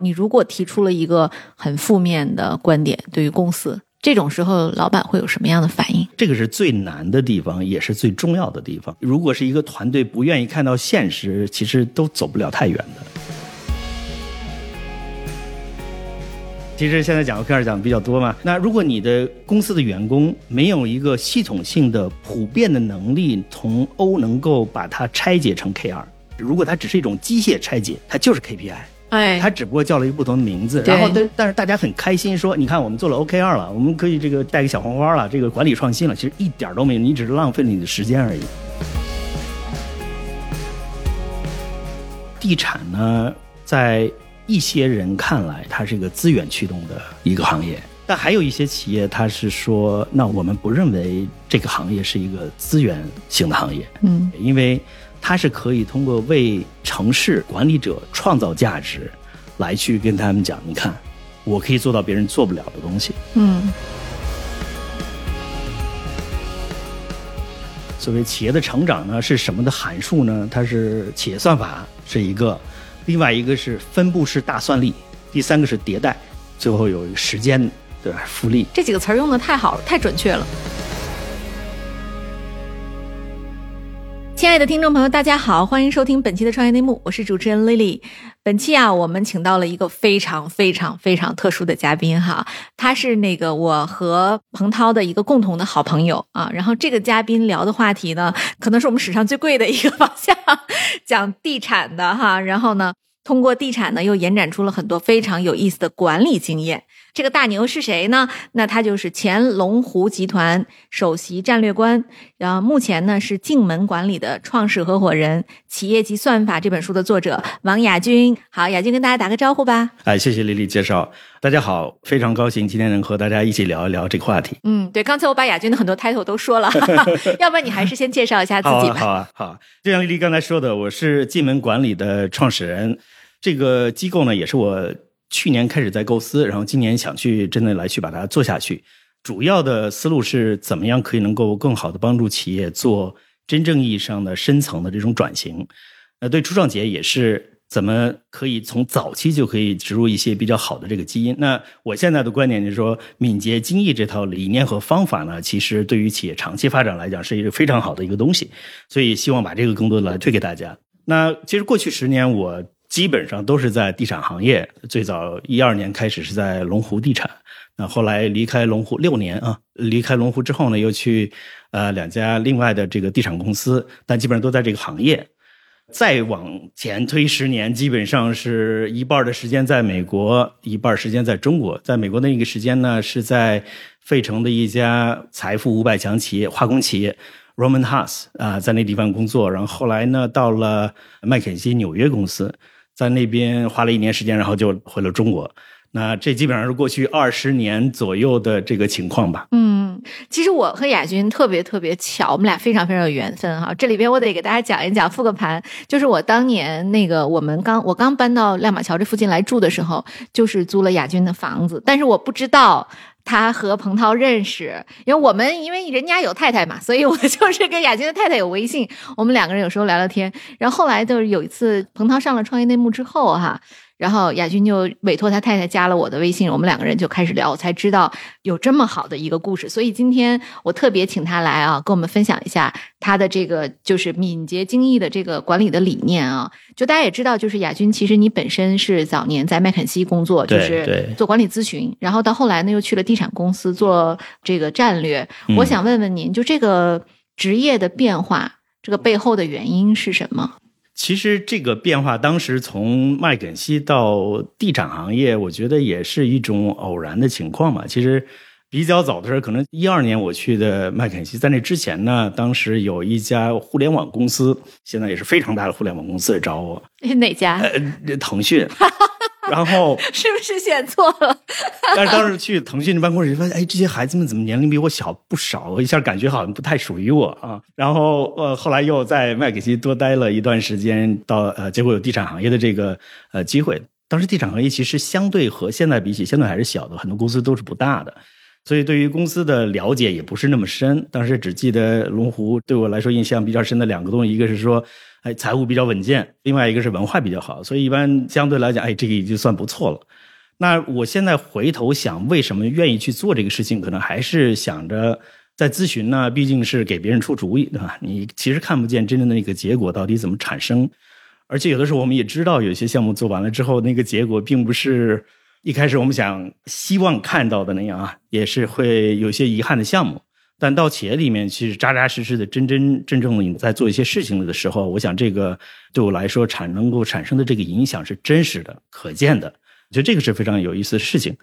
你如果提出了一个很负面的观点，对于公司，这种时候老板会有什么样的反应？这个是最难的地方，也是最重要的地方。如果是一个团队不愿意看到现实，其实都走不了太远的。其实现在讲 OKR 讲的比较多嘛，那如果你的公司的员工没有一个系统性的、普遍的能力，从 O 能够把它拆解成 KR，如果它只是一种机械拆解，它就是 KPI。哎，他只不过叫了一个不同的名字，然后但但是大家很开心说，你看我们做了 OKR 了，我们可以这个带个小黄花了，这个管理创新了，其实一点都没有，你只是浪费了你的时间而已。地产呢，在一些人看来，它是一个资源驱动的一个行业，但还有一些企业，它是说，那我们不认为这个行业是一个资源型的行业，嗯，因为。它是可以通过为城市管理者创造价值，来去跟他们讲，你看，我可以做到别人做不了的东西。嗯。所谓企业的成长呢，是什么的函数呢？它是企业算法是一个，另外一个是分布式大算力，第三个是迭代，最后有一个时间对吧复利。这几个词儿用的太好了，太准确了。亲爱的听众朋友，大家好，欢迎收听本期的创业内幕，我是主持人 Lily。本期啊，我们请到了一个非常非常非常特殊的嘉宾哈，他是那个我和彭涛的一个共同的好朋友啊。然后这个嘉宾聊的话题呢，可能是我们史上最贵的一个方向，讲地产的哈。然后呢，通过地产呢，又延展出了很多非常有意思的管理经验。这个大牛是谁呢？那他就是前龙湖集团首席战略官，然后目前呢是静门管理的创始合伙人，《企业级算法》这本书的作者王亚军。好，亚军跟大家打个招呼吧。哎，谢谢丽丽介绍。大家好，非常高兴今天能和大家一起聊一聊这个话题。嗯，对，刚才我把亚军的很多 title 都说了，要不然你还是先介绍一下自己吧。好啊，好。就像丽丽刚才说的，我是静门管理的创始人，这个机构呢也是我。去年开始在构思，然后今年想去真的来去把它做下去。主要的思路是怎么样可以能够更好的帮助企业做真正意义上的深层的这种转型。那对初创企业也是怎么可以从早期就可以植入一些比较好的这个基因。那我现在的观点就是说，敏捷精益这套理念和方法呢，其实对于企业长期发展来讲是一个非常好的一个东西。所以希望把这个更多的来推给大家。那其实过去十年我。基本上都是在地产行业，最早一二年开始是在龙湖地产，那后来离开龙湖六年啊，离开龙湖之后呢，又去呃两家另外的这个地产公司，但基本上都在这个行业。再往前推十年，基本上是一半的时间在美国，一半时间在中国。在美国那个时间呢，是在费城的一家财富五百强企业化工企业。Roman House 啊，在那地方工作，然后后来呢，到了麦肯锡纽约公司。在那边花了一年时间，然后就回了中国。那这基本上是过去二十年左右的这个情况吧。嗯，其实我和亚军特别特别巧，我们俩非常非常有缘分哈。这里边我得给大家讲一讲，复个盘，就是我当年那个我们刚我刚搬到亮马桥这附近来住的时候，就是租了亚军的房子，但是我不知道。他和彭涛认识，因为我们因为人家有太太嘛，所以我就是跟亚军的太太有微信，我们两个人有时候聊聊天。然后后来就是有一次，彭涛上了创业内幕之后，哈。然后亚军就委托他太太加了我的微信，我们两个人就开始聊，我才知道有这么好的一个故事。所以今天我特别请他来啊，跟我们分享一下他的这个就是敏捷精益的这个管理的理念啊。就大家也知道，就是亚军其实你本身是早年在麦肯锡工作，就是做管理咨询，然后到后来呢又去了地产公司做这个战略。我想问问您，就这个职业的变化，这个背后的原因是什么？其实这个变化，当时从麦肯锡到地产行业，我觉得也是一种偶然的情况嘛。其实比较早的时候，可能一二年我去的麦肯锡，在那之前呢，当时有一家互联网公司，现在也是非常大的互联网公司来找我。哪家？呃，腾讯。然后 是不是选错了？但是当时去腾讯的办公室，发现哎，这些孩子们怎么年龄比我小不少？我一下感觉好像不太属于我啊。然后呃，后来又在麦肯锡多待了一段时间，到呃，结果有地产行业的这个呃机会。当时地产行业其实相对和现在比起，相对还是小的，很多公司都是不大的。所以对于公司的了解也不是那么深。当时只记得龙湖对我来说印象比较深的两个东西，一个是说，哎，财务比较稳健；另外一个是文化比较好。所以一般相对来讲，哎，这个已经算不错了。那我现在回头想，为什么愿意去做这个事情？可能还是想着在咨询呢，毕竟是给别人出主意，对吧？你其实看不见真正的那个结果到底怎么产生，而且有的时候我们也知道，有些项目做完了之后，那个结果并不是一开始我们想希望看到的那样啊，也是会有些遗憾的项目。但到企业里面，其实扎扎实实的、真真正正的你在做一些事情的时候，我想这个对我来说产能够产生的这个影响是真实的、可见的。我觉得这个是非常有意思的事情，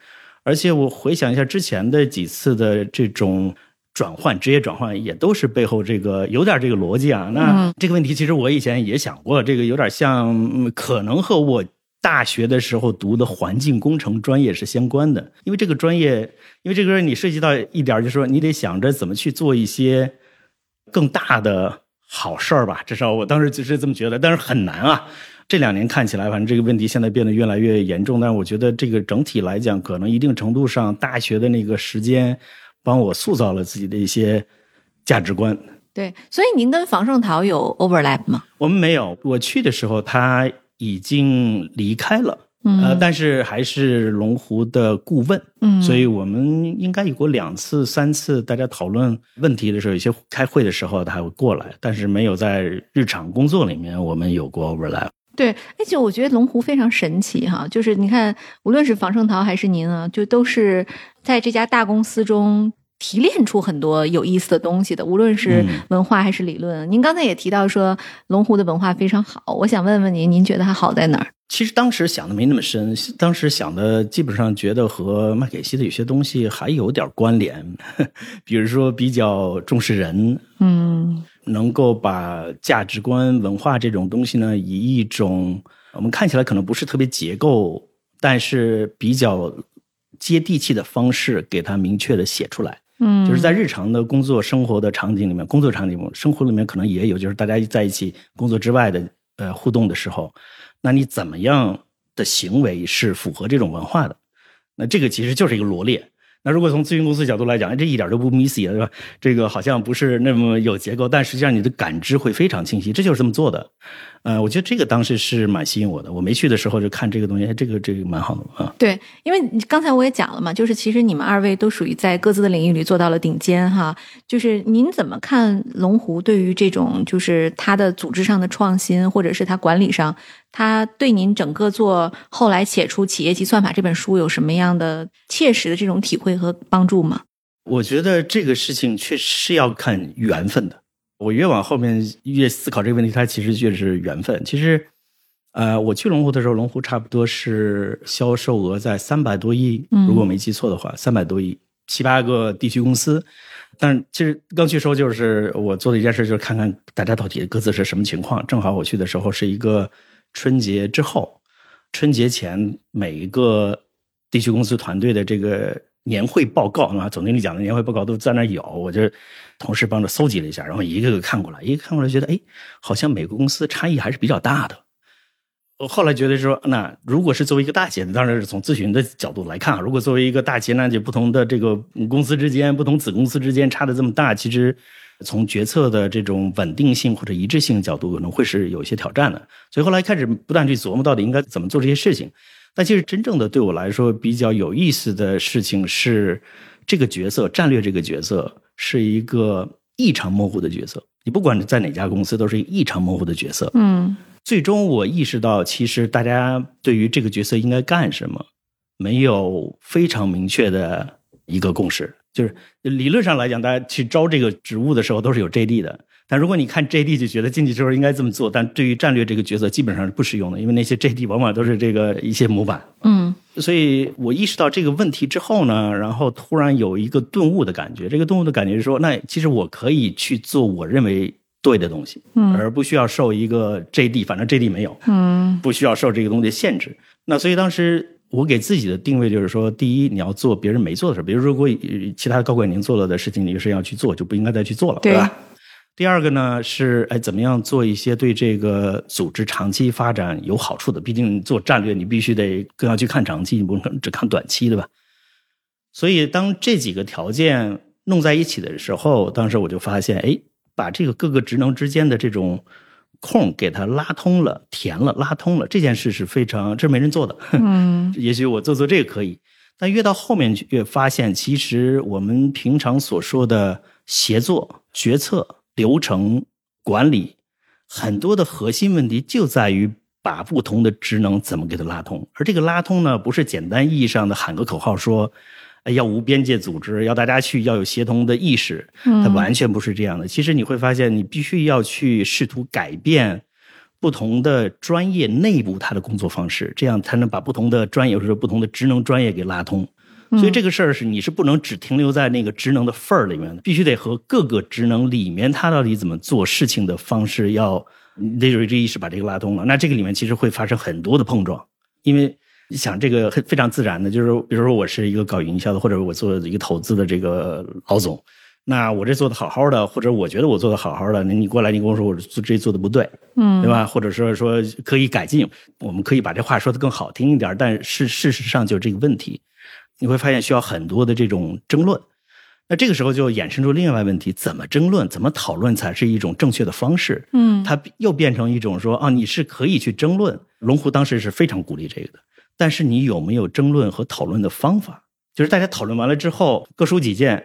而且我回想一下之前的几次的这种转换，职业转换也都是背后这个有点这个逻辑啊。那这个问题其实我以前也想过，这个有点像可能和我大学的时候读的环境工程专业是相关的，因为这个专业，因为这个你涉及到一点，就是说你得想着怎么去做一些更大的好事儿吧，至少我当时就是这么觉得，但是很难啊。这两年看起来，反正这个问题现在变得越来越严重。但是我觉得这个整体来讲，可能一定程度上，大学的那个时间帮我塑造了自己的一些价值观。对，所以您跟房胜陶有 overlap 吗？我们没有。我去的时候他已经离开了，呃，但是还是龙湖的顾问。嗯，所以我们应该有过两次、三次，大家讨论问题的时候，有些开会的时候他会过来，但是没有在日常工作里面我们有过 overlap。对，而且我觉得龙湖非常神奇哈，就是你看，无论是房胜陶还是您啊，就都是在这家大公司中提炼出很多有意思的东西的，无论是文化还是理论。您刚才也提到说龙湖的文化非常好，我想问问您，您觉得它好在哪儿？其实当时想的没那么深，当时想的基本上觉得和麦肯锡的有些东西还有点关联，比如说比较重视人，嗯。能够把价值观、文化这种东西呢，以一种我们看起来可能不是特别结构，但是比较接地气的方式，给它明确的写出来。嗯，就是在日常的工作生活的场景里面，工作场景生活里面可能也有，就是大家在一起工作之外的呃互动的时候，那你怎么样的行为是符合这种文化的？那这个其实就是一个罗列。那如果从咨询公司角度来讲，这一点都不 messy 对吧？这个好像不是那么有结构，但实际上你的感知会非常清晰，这就是这么做的。呃，我觉得这个当时是蛮吸引我的。我没去的时候就看这个东西，这个这个蛮好的啊。对，因为刚才我也讲了嘛，就是其实你们二位都属于在各自的领域里做到了顶尖哈。就是您怎么看龙湖对于这种就是它的组织上的创新，或者是它管理上，它对您整个做后来写出《企业级算法》这本书有什么样的切实的这种体会和帮助吗？我觉得这个事情确实是要看缘分的。我越往后面越思考这个问题，它其实就是缘分。其实，呃，我去龙湖的时候，龙湖差不多是销售额在三百多亿，如果没记错的话，三百多亿，七八个地区公司。但其实刚去时候，就是我做的一件事，就是看看大家到底各自是什么情况。正好我去的时候是一个春节之后，春节前每一个地区公司团队的这个。年会报告啊，总经理讲的年会报告都在那有，我就同事帮着搜集了一下，然后一个个看过来，一个看过来觉得，哎，好像每个公司差异还是比较大的。我后来觉得说，那如果是作为一个大企业，当然是从咨询的角度来看啊，如果作为一个大企业，那就不同的这个公司之间、不同子公司之间差的这么大，其实从决策的这种稳定性或者一致性角度，可能会是有一些挑战的。所以后来开始不断去琢磨，到底应该怎么做这些事情。但其实真正的对我来说比较有意思的事情是，这个角色战略这个角色是一个异常模糊的角色。你不管在哪家公司，都是异常模糊的角色。嗯，最终我意识到，其实大家对于这个角色应该干什么，没有非常明确的一个共识。就是理论上来讲，大家去招这个职务的时候都是有 JD 的。但如果你看 JD 就觉得进去之后应该这么做，但对于战略这个角色基本上是不适用的，因为那些 JD 往往都是这个一些模板。嗯，所以我意识到这个问题之后呢，然后突然有一个顿悟的感觉。这个顿悟的感觉是说，那其实我可以去做我认为对的东西，嗯，而不需要受一个 JD，反正 JD 没有，嗯，不需要受这个东西限制。那所以当时我给自己的定位就是说，第一，你要做别人没做的事，比如如果其他高管已经做了的事情，你是要去做，就不应该再去做了，对吧？第二个呢是，哎，怎么样做一些对这个组织长期发展有好处的？毕竟做战略，你必须得更要去看长期，你不能只看短期，对吧？所以当这几个条件弄在一起的时候，当时我就发现，哎，把这个各个职能之间的这种空给它拉通了、填了、拉通了，这件事是非常这是没人做的。嗯 也许我做做这个可以，但越到后面去越发现，其实我们平常所说的协作、决策、流程管理，很多的核心问题就在于把不同的职能怎么给它拉通。而这个拉通呢，不是简单意义上的喊个口号说。哎要无边界组织，要大家去要有协同的意识，它完全不是这样的。其实你会发现，你必须要去试图改变不同的专业内部它的工作方式，这样才能把不同的专业或者不同的职能专业给拉通。所以这个事儿是你是不能只停留在那个职能的份儿里面的，必须得和各个职能里面它到底怎么做事情的方式要得有这意识把这个拉通了。那这个里面其实会发生很多的碰撞，因为。你想这个很非常自然的，就是比如说我是一个搞营销的，或者我做一个投资的这个老总，那我这做的好好的，或者我觉得我做的好好的，那你过来你跟我说我这做的不对，嗯，对吧？或者说说可以改进，我们可以把这话说的更好听一点，但是事实上就是这个问题，你会发现需要很多的这种争论。那这个时候就衍生出另外问题：怎么争论、怎么讨论才是一种正确的方式？嗯，它又变成一种说啊，你是可以去争论。龙湖当时是非常鼓励这个的。但是你有没有争论和讨论的方法？就是大家讨论完了之后各抒己见，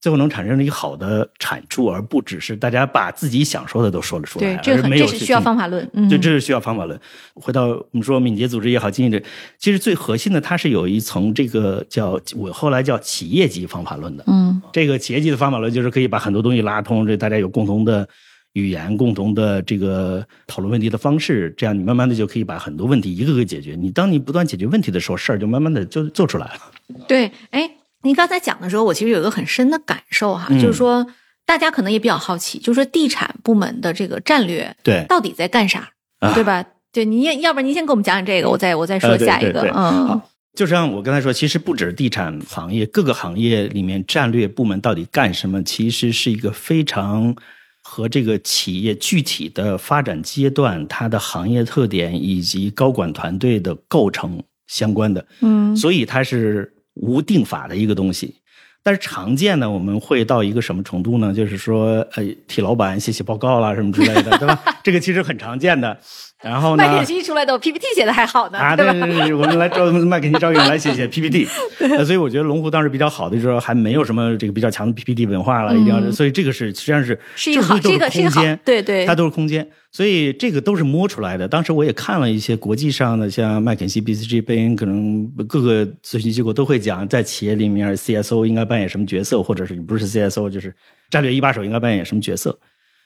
最后能产生一个好的产出，而不只是大家把自己想说的都说了出来。对，这很这是需要方法论。嗯，对，这是需要方法论。回到我们说敏捷组织也好，经营者，其实最核心的它是有一层这个叫我后来叫企业级方法论的。嗯，这个企业级的方法论就是可以把很多东西拉通，这大家有共同的。语言共同的这个讨论问题的方式，这样你慢慢的就可以把很多问题一个个解决。你当你不断解决问题的时候，事儿就慢慢的就做出来了。对，哎，您刚才讲的时候，我其实有一个很深的感受哈，就是说大家可能也比较好奇，就是说地产部门的这个战略对到底在干啥，对吧？对，您要不然您先给我们讲讲这个，我再我再说下一个。嗯，好，就像我刚才说，其实不止地产行业，各个行业里面战略部门到底干什么，其实是一个非常。和这个企业具体的发展阶段、它的行业特点以及高管团队的构成相关的，嗯，所以它是无定法的一个东西。但是常见呢，我们会到一个什么程度呢？就是说，呃，替老板写写报告啦，什么之类的，对吧？这个其实很常见的。然后呢？麦肯锡出来的 PPT 写的还好呢，啊，对对对，我们来招麦肯锡招人来写写 PPT，所以我觉得龙湖当时比较好的就是说还没有什么这个比较强的 PPT 文化了，一定要，所以这个是实际上是是一个好，这个空间，对对，它都是空间，所以这个都是摸出来的。当时我也看了一些国际上的，像麦肯锡、BCG、贝恩，可能各个咨询机构都会讲，在企业里面 CSO 应该扮演什么角色，或者是你不是 CSO，就是战略一把手应该扮演什么角色。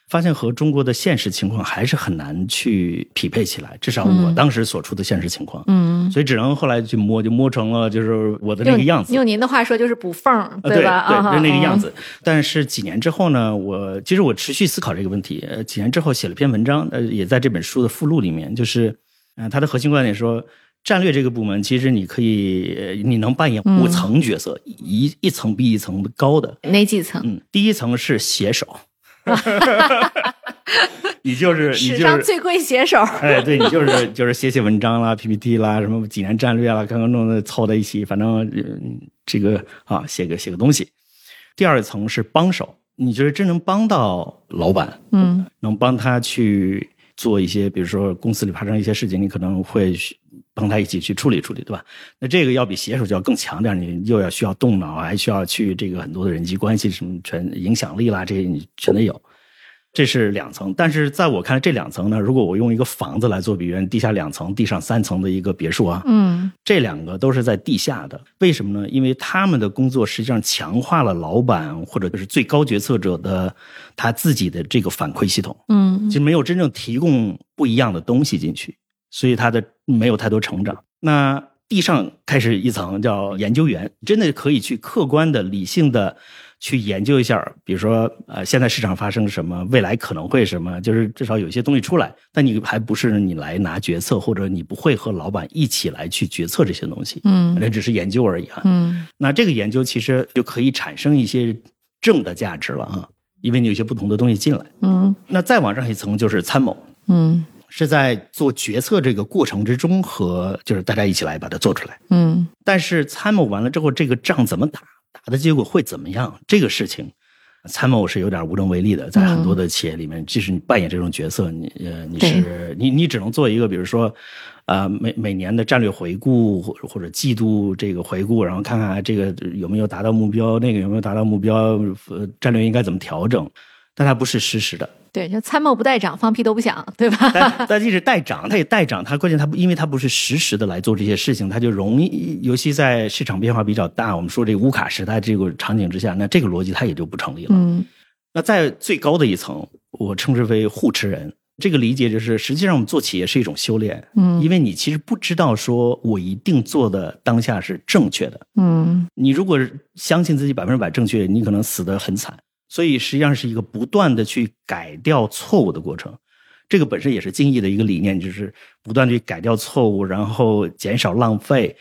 发现和中国的现实情况还是很难去匹配起来，至少我当时所处的现实情况，嗯，所以只能后来去摸，就摸成了就是我的那个样子。用您的话说就是补缝，对吧？对，就那个样子。但是几年之后呢，我其实我持续思考这个问题。呃几年之后写了篇文章，呃，也在这本书的附录里面，就是，嗯，它的核心观点说，战略这个部门其实你可以，你能扮演五层角色，一一层比一层高的。哪几层？嗯，第一层是写手。你就是史上最贵写手，哎，对你就是就是写写文章啦、PPT 啦、什么济南战略啦，刚刚弄的凑在一起，反正这个啊，写个写个东西。第二层是帮手，你觉得真能帮到老板，嗯，能帮他去做一些，比如说公司里发生一些事情，你可能会帮他一起去处理处理，对吧？那这个要比写手就要更强点，你又要需要动脑，还需要去这个很多的人际关系什么全影响力啦，这些你全得有。这是两层，但是在我看来，这两层呢，如果我用一个房子来做比喻，地下两层、地上三层的一个别墅啊，嗯，这两个都是在地下的。为什么呢？因为他们的工作实际上强化了老板或者就是最高决策者的他自己的这个反馈系统，嗯，就没有真正提供不一样的东西进去，所以他的没有太多成长。那地上开始一层叫研究员，真的可以去客观的、理性的。去研究一下，比如说，呃，现在市场发生什么，未来可能会什么，就是至少有些东西出来，但你还不是你来拿决策，或者你不会和老板一起来去决策这些东西，嗯，那只是研究而已啊，嗯，那这个研究其实就可以产生一些正的价值了啊，因为你有些不同的东西进来，嗯，那再往上一层就是参谋，嗯，是在做决策这个过程之中和就是大家一起来把它做出来。嗯但是参谋完了之后，这个仗怎么打，打的结果会怎么样，这个事情。参谋是有点无能为力的，在很多的企业里面，即使你扮演这种角色，你呃你是你你只能做一个，比如说，呃每每年的战略回顾或或者季度这个回顾，然后看看这个有没有达到目标，那个有没有达到目标，呃战略应该怎么调整，但它不是实时的。对，就参谋不带长，放屁都不响，对吧？但但即使带长，他也带长，他关键他不，因为他不是实时的来做这些事情，他就容易，尤其在市场变化比较大，我们说这个乌卡时代这个场景之下，那这个逻辑他也就不成立了。嗯那在最高的一层，我称之为护持人。这个理解就是，实际上我们做企业是一种修炼，嗯因为你其实不知道说我一定做的当下是正确的。嗯你如果相信自己百分之百正确，你可能死得很惨。所以实际上是一个不断的去改掉错误的过程。这个本身也是精益的一个理念，就是不断地去改掉错误，然后减少浪费。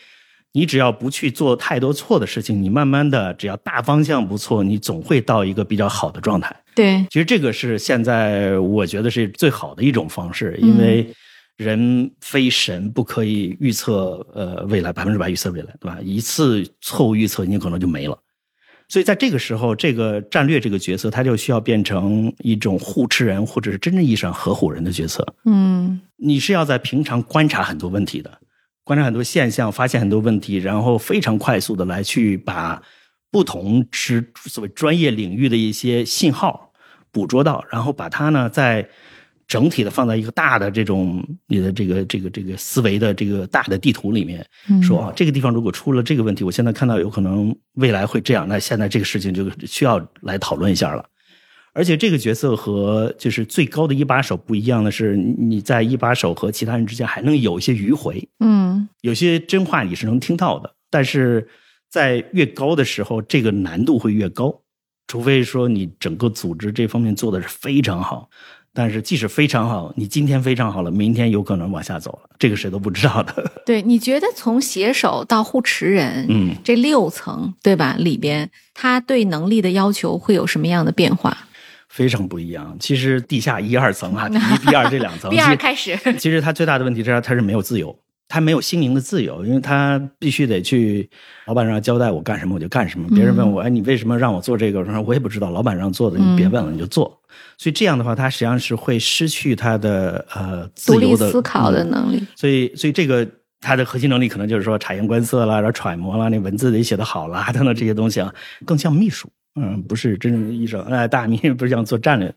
你只要不去做太多错的事情，你慢慢的只要大方向不错，你总会到一个比较好的状态。对，其实这个是现在我觉得是最好的一种方式，因为人非神，不可以预测呃未来百分之百预测未来，对吧？一次错误预测，你可能就没了。所以在这个时候，这个战略这个角色，他就需要变成一种护持人，或者是真正意义上合伙人的角色。嗯你是要在平常观察很多问题的，观察很多现象，发现很多问题，然后非常快速的来去把不同之所谓专业领域的一些信号捕捉到，然后把它呢在整体的放在一个大的这种你的这个这个这个思维的这个大的地图里面，嗯说啊这个地方如果出了这个问题，我现在看到有可能未来会这样，那现在这个事情就需要来讨论一下了。而且这个角色和就是最高的一把手不一样的是，你你在一把手和其他人之间还能有一些迂回，嗯有些真话你是能听到的，但是在越高的时候，这个难度会越高，除非说你整个组织这方面做的是非常好。但是即使非常好，你今天非常好了，明天有可能往下走了，这个谁都不知道的。对，你觉得从携手到护持人，嗯，这六层对吧？里边他对能力的要求会有什么样的变化非常不一样。其实地下一二层啊，第一、第二这两层，第二开始，其实他最大的问题是他是没有自由，他没有心灵的自由，因为他必须得去老板让交代我干什么我就干什么。别人问我，哎，你为什么让我做这个？我说我也不知道，老板让做的，你别问了，你就做。所以这样的话，他实际上是会失去他的呃自独立由的思考的嗯能力。所以，所以这个他的核心能力可能就是说察言观色啦，然后揣摩啦，那文字得写得好啦，等等这些东西啊，更像秘书，嗯，不是真正意义上哎大秘，不是像做战略。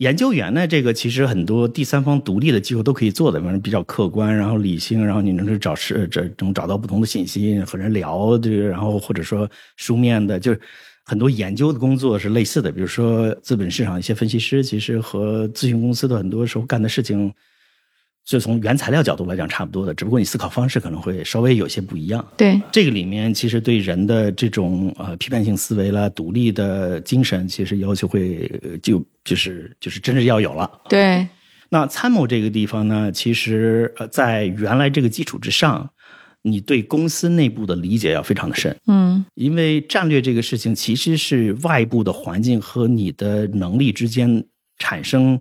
研究员呢，这个其实很多第三方独立的机构都可以做的，反正比较客观，然后理性，然后你能去找是这能找到不同的信息和人聊，对然后或者说书面的，就是很多研究的工作是类似的，比如说资本市场一些分析师，其实和咨询公司的很多时候干的事情。就从原材料角度来讲差不多的，只不过你思考方式可能会稍微有些不一样。对，这个里面其实对人的这种呃批判性思维啦、独立的精神，其实要求会呃就就是就是真是要有了。对，那参谋这个地方呢，其实呃在原来这个基础之上，你对公司内部的理解要非常的深，嗯因为战略这个事情其实是外部的环境和你的能力之间产生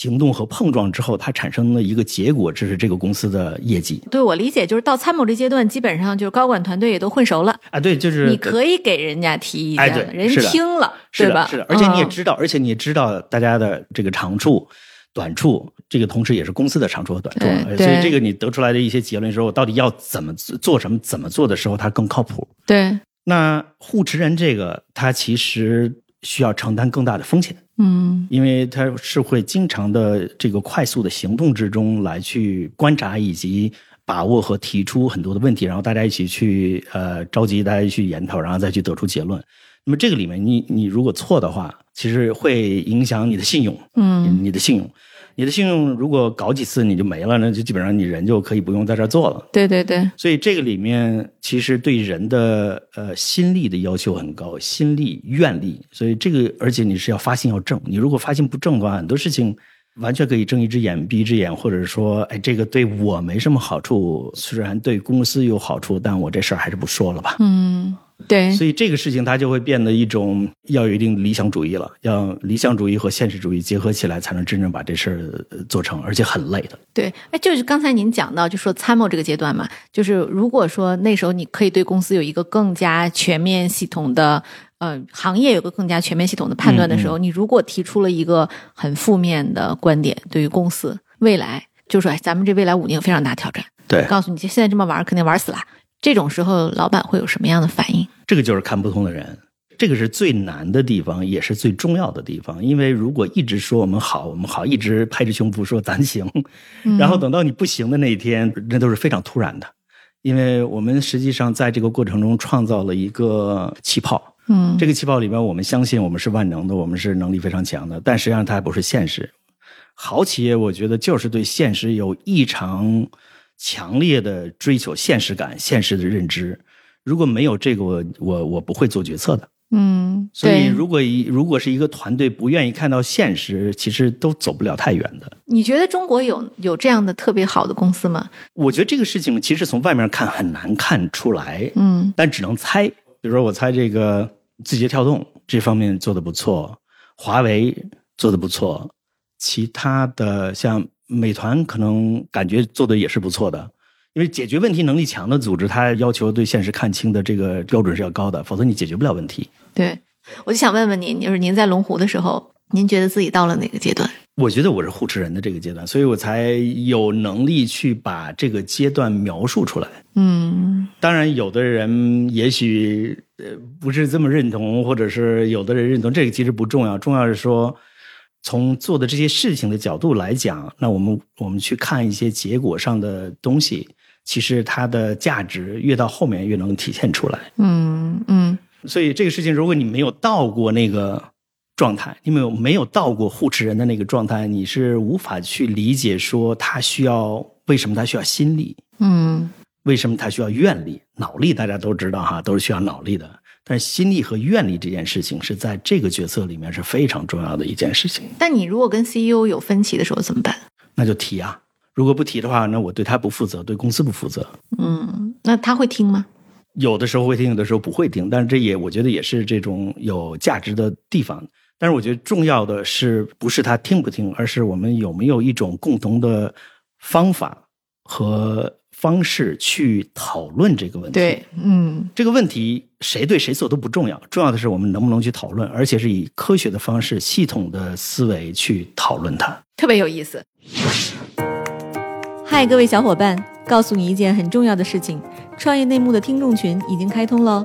行动和碰撞之后，它产生的一个结果，这是这个公司的业绩对我理解就是到参谋这阶段，基本上就是高管团队也都混熟了，啊。对，就是你可以给人家提意哎见了，人听了，是吧？是的，而且你也嗯知道，而且你也知道大家的这个长处、短处，这个同时也是公司的长处和短处所以这个你得出来的一些结论说，我到底要怎么做什么、怎么做的时候，它更靠谱。对，那护持人这个，他其实需要承担更大的风险，嗯因为他是会经常的这个快速的行动之中来去观察以及。把握和提出很多的问题，然后大家一起去呃召集大家去研讨，然后再去得出结论。那么这个里面你，你如果错的话，其实会影响你的信用，嗯你的信用，你的信用如果搞几次你就没了，那就基本上你人就可以不用在这儿做了。对对对，所以这个里面其实对人的呃心力的要求很高，心力、愿力。所以这个，而且你是要发心要正。你如果发心不正的话，很多事情完全可以睁一只眼闭一只眼，或者说，哎，这个对我没什么好处，虽然对公司有好处，但我这事儿还是不说了吧。嗯对，所以这个事情它就会变得一种要有一定理想主义了，要理想主义和现实主义结合起来，才能真正把这事儿做成，而且很累的。对，哎，就是刚才您讲到，就说参谋这个阶段嘛，就是如果说那时候你可以对公司有一个更加全面系统的，呃，行业有个更加全面系统的判断的时候，你如果提出了一个很负面的观点，对于公司未来，就说哎，咱们这未来五年有非常大挑战，对，告诉你，现在这么玩，肯定玩死了。这种时候，老板会有什么样的反应？这个就是看不通的人，这个是最难的地方，也是最重要的地方。因为如果一直说我们好，我们好，一直拍着胸脯说咱行，然后等到你不行的那一天，那都是非常突然的。因为我们实际上在这个过程中创造了一个气泡，嗯，这个气泡里边，我们相信我们是万能的，我们是能力非常强的，但实际上它还不是现实。好企业，我觉得就是对现实有异常。强烈的追求现实感、现实的认知，如果没有这个，我我我不会做决策的。嗯，所以如果一如果是一个团队不愿意看到现实，其实都走不了太远的。你觉得中国有有这样的特别好的公司吗？我觉得这个事情其实从外面看很难看出来，嗯，但只能猜。比如说，我猜这个字节跳动这方面做的不错，华为做的不错，其他的像。美团可能感觉做的也是不错的，因为解决问题能力强的组织，它要求对现实看清的这个标准是要高的，否则你解决不了问题。对，我就想问问您，就是您在龙湖的时候，您觉得自己到了哪个阶段？我觉得我是护持人的这个阶段，所以我才有能力去把这个阶段描述出来。嗯，当然，有的人也许呃不是这么认同，或者是有的人认同，这个其实不重要，重要是说。从做的这些事情的角度来讲，那我们我们去看一些结果上的东西，其实它的价值越到后面越能体现出来。嗯嗯。所以这个事情，如果你没有到过那个状态，你没有没有到过护持人的那个状态，你是无法去理解说他需要为什么他需要心力，嗯，为什么他需要愿力、脑力，大家都知道哈，都是需要脑力的。但是心力和愿力这件事情是在这个决策里面是非常重要的一件事情。但你如果跟 CEO 有分歧的时候怎么办？那就提啊！如果不提的话，那我对他不负责，对公司不负责。嗯，那他会听吗？有的时候会听，有的时候不会听。但是这也我觉得也是这种有价值的地方。但是我觉得重要的是不是他听不听，而是我们有没有一种共同的方法和。方式去讨论这个问题。对，嗯，这个问题谁对谁错都不重要，重要的是我们能不能去讨论，而且是以科学的方式、系统的思维去讨论它，特别有意思。嗨，各位小伙伴，告诉你一件很重要的事情：创业内幕的听众群已经开通喽。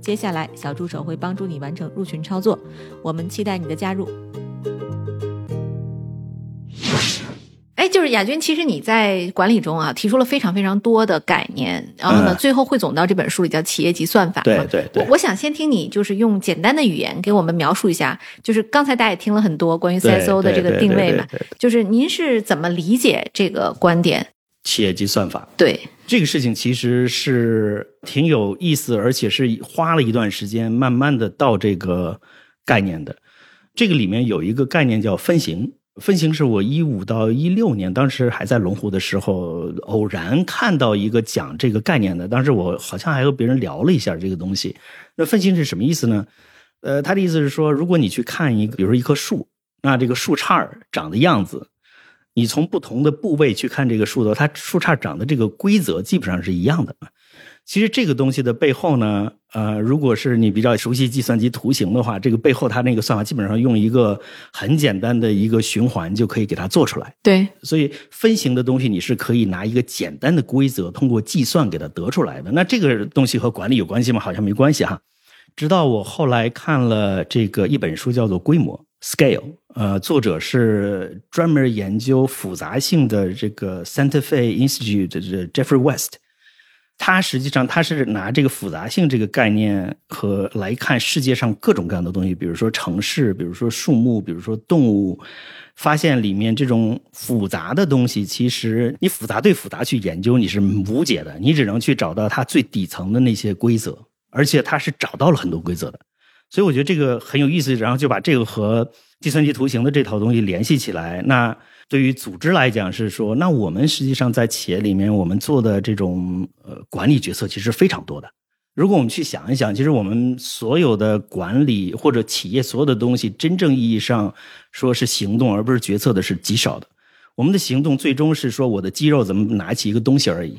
接下来，小助手会帮助你完成入群操作。我们期待你的加入。哎，就是亚军，其实你在管理中啊，提出了非常非常多的概念，然后呢，最后汇总到这本书里，叫《企业级算法》。对对对。我我想先听你，就是用简单的语言给我们描述一下，就是刚才大家也听了很多关于 CSO 的这个定位嘛，就是您是怎么理解这个观点？企业级算法。对。这个事情其实是挺有意思，而且是花了一段时间，慢慢的到这个概念的。这个里面有一个概念叫分形，分形是我一五到一六年，当时还在龙湖的时候，偶然看到一个讲这个概念的。当时我好像还和别人聊了一下这个东西。那分形是什么意思呢？呃，他的意思是说，如果你去看一个，比如说一棵树，那这个树杈长的样子。你从不同的部位去看这个树头，它树杈长的这个规则基本上是一样的。其实这个东西的背后呢，呃，如果是你比较熟悉计算机图形的话，这个背后它那个算法基本上用一个很简单的一个循环就可以给它做出来。对，所以分形的东西你是可以拿一个简单的规则通过计算给它得出来的。那这个东西和管理有关系吗？好像没关系哈。直到我后来看了这个一本书，叫做《规模》（Scale）。呃，作者是专门研究复杂性的这个 Santa Fe Institute 的 Jeffrey West，他实际上他是拿这个复杂性这个概念和来看世界上各种各样的东西，比如说城市，比如说树木，比如说动物，发现里面这种复杂的东西，其实你复杂对复杂去研究你是无解的，你只能去找到它最底层的那些规则，而且它是找到了很多规则的。所以我觉得这个很有意思，然后就把这个和计算机图形的这套东西联系起来。那对于组织来讲是说，那我们实际上在企业里面，我们做的这种呃管理决策其实非常多的。如果我们去想一想，其实我们所有的管理或者企业所有的东西，真正意义上说是行动而不是决策的是极少的。我们的行动最终是说我的肌肉怎么拿起一个东西而已，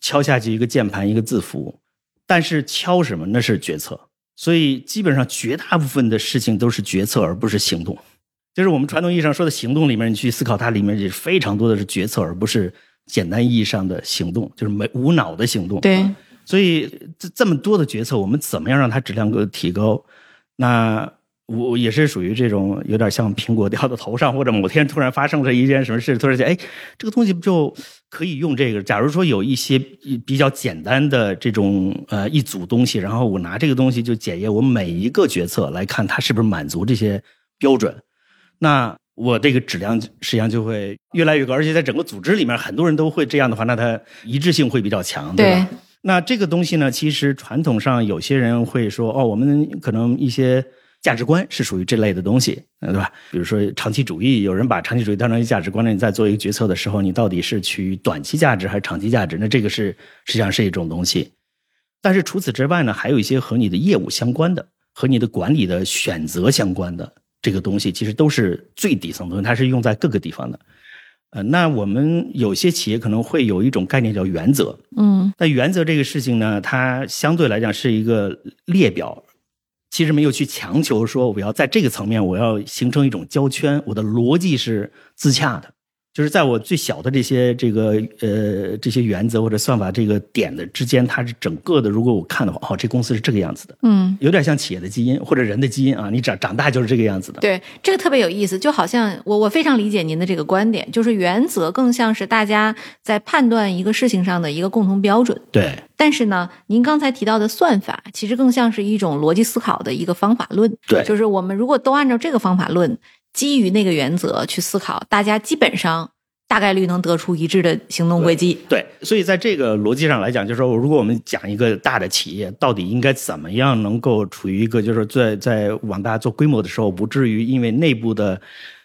敲下去一个键盘一个字符，但是敲什么那是决策。所以，基本上绝大部分的事情都是决策，而不是行动。就是我们传统意义上说的行动里面，你去思考它里面也非常多的是决策，而不是简单意义上的行动，就是没无脑的行动。对。所以这这么多的决策，我们怎么样让它质量够提高？那。我也是属于这种有点像苹果掉到头上，或者某天突然发生了一件什么事，突然间，哎，这个东西不就可以用这个？假如说有一些比较简单的这种呃一组东西，然后我拿这个东西就检验我每一个决策来看它是不是满足这些标准，那我这个质量实际上就会越来越高，而且在整个组织里面很多人都会这样的话，那它一致性会比较强，对吧？那这个东西呢，其实传统上有些人会说，哦，我们可能一些。价值观是属于这类的东西，对吧？比如说长期主义，有人把长期主义当成一价值观，那你在做一个决策的时候，你到底是取短期价值还是长期价值？那这个是实际上是一种东西。但是除此之外呢，还有一些和你的业务相关的、和你的管理的选择相关的这个东西，其实都是最底层的东西，它是用在各个地方的。呃，那我们有些企业可能会有一种概念叫原则，嗯，那原则这个事情呢，它相对来讲是一个列表。其实没有去强求说我要在这个层面我要形成一种胶圈，我的逻辑是自洽的。就是在我最小的这些这个呃这些原则或者算法这个点的之间，它是整个的。如果我看的话，哦，这公司是这个样子的，嗯，有点像企业的基因或者人的基因啊。你长长大就是这个样子的。对，这个特别有意思，就好像我我非常理解您的这个观点，就是原则更像是大家在判断一个事情上的一个共同标准。对。但是呢，您刚才提到的算法，其实更像是一种逻辑思考的一个方法论。对，就是我们如果都按照这个方法论。基于那个原则去思考，大家基本上大概率能得出一致的行动轨迹。对，所以在这个逻辑上来讲，就是说，如果我们讲一个大的企业，到底应该怎么样能够处于一个，就是在在往大做规模的时候，不至于因为内部的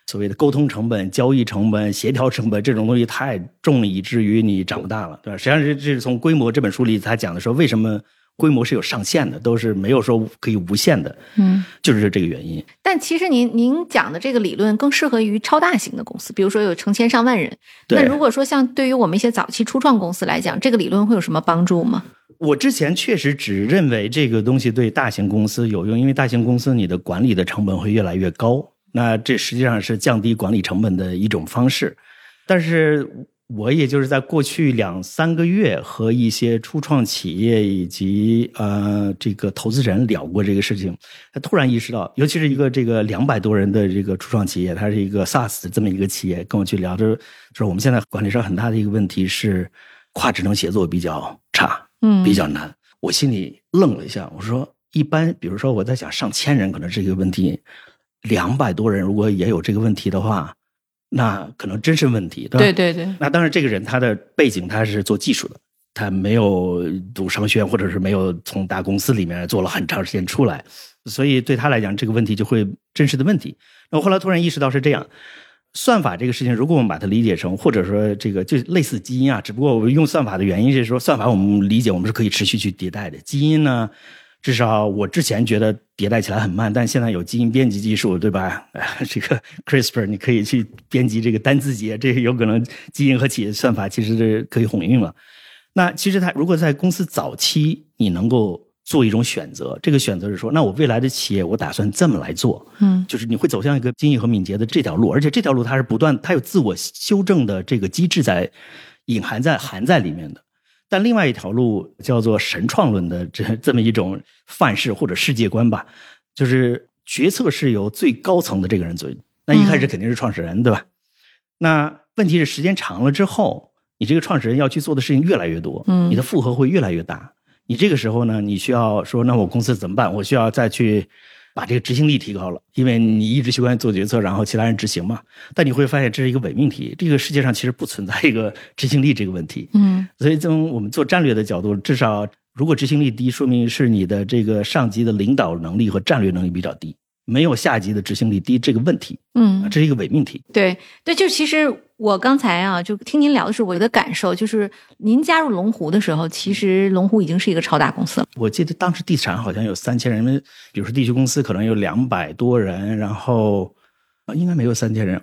所谓的沟通成本、交易成本、协调成本这种东西太重，以至于你长不大了，对吧？实际上是这是从规模这本书里他讲的说，为什么？规模是有上限的，都是没有说可以无限的，嗯，就是这个原因。但其实您您讲的这个理论更适合于超大型的公司，比如说有成千上万人。那如果说像对于我们一些早期初创公司来讲，这个理论会有什么帮助吗？我之前确实只认为这个东西对大型公司有用，因为大型公司你的管理的成本会越来越高，那这实际上是降低管理成本的一种方式，但是。我也就是在过去两三个月和一些初创企业以及呃这个投资人聊过这个事情，他突然意识到，尤其是一个这个两百多人的这个初创企业，它是一个 SaaS 这么一个企业，跟我去聊，就是说我们现在管理上很大的一个问题是跨职能协作比较差，嗯，比较难。我心里愣了一下，我说一般，比如说我在想上千人可能是一个问题，两百多人如果也有这个问题的话。那可能真是问题，对吧？对对对。那当然，这个人他的背景他是做技术的，他没有读商学院，或者是没有从大公司里面做了很长时间出来，所以对他来讲，这个问题就会真实的问题。那我后来突然意识到是这样，算法这个事情，如果我们把它理解成，或者说这个就类似基因啊，只不过我们用算法的原因是说，算法我们理解我们是可以持续去迭代的，基因呢？至少我之前觉得迭代起来很慢，但现在有基因编辑技术，对吧？这个 CRISPR 你可以去编辑这个单字节，这个有可能基因和企业算法其实是可以混用了。那其实它如果在公司早期你能够做一种选择，这个选择是说，那我未来的企业我打算这么来做，嗯，就是你会走向一个精益和敏捷的这条路，而且这条路它是不断，它有自我修正的这个机制在隐含在含在里面的。但另外一条路叫做神创论的这 这么一种范式或者世界观吧，就是决策是由最高层的这个人做，那一开始肯定是创始人，对吧？那问题是时间长了之后，你这个创始人要去做的事情越来越多，嗯你的负荷会越来越大。你这个时候呢，你需要说，那我公司怎么办？我需要再去把这个执行力提高了，因为你一直习惯做决策，然后其他人执行嘛。但你会发现这是一个伪命题，这个世界上其实不存在一个 执行力这个问题。嗯所以从我们做战略的角度，至少如果执行力低，说明是你的这个上级的领导能力和战略能力比较低，没有下级的执行力低这个问题，嗯，这是一个伪命题。对对，就其实我刚才啊，就听您聊的时候，我的感受就是，您加入龙湖的时候，其实龙湖已经是一个超大公司了。我记得当时地产好像有三千人，因为比如说地区公司可能有两百多人，然后啊应该没有三千人，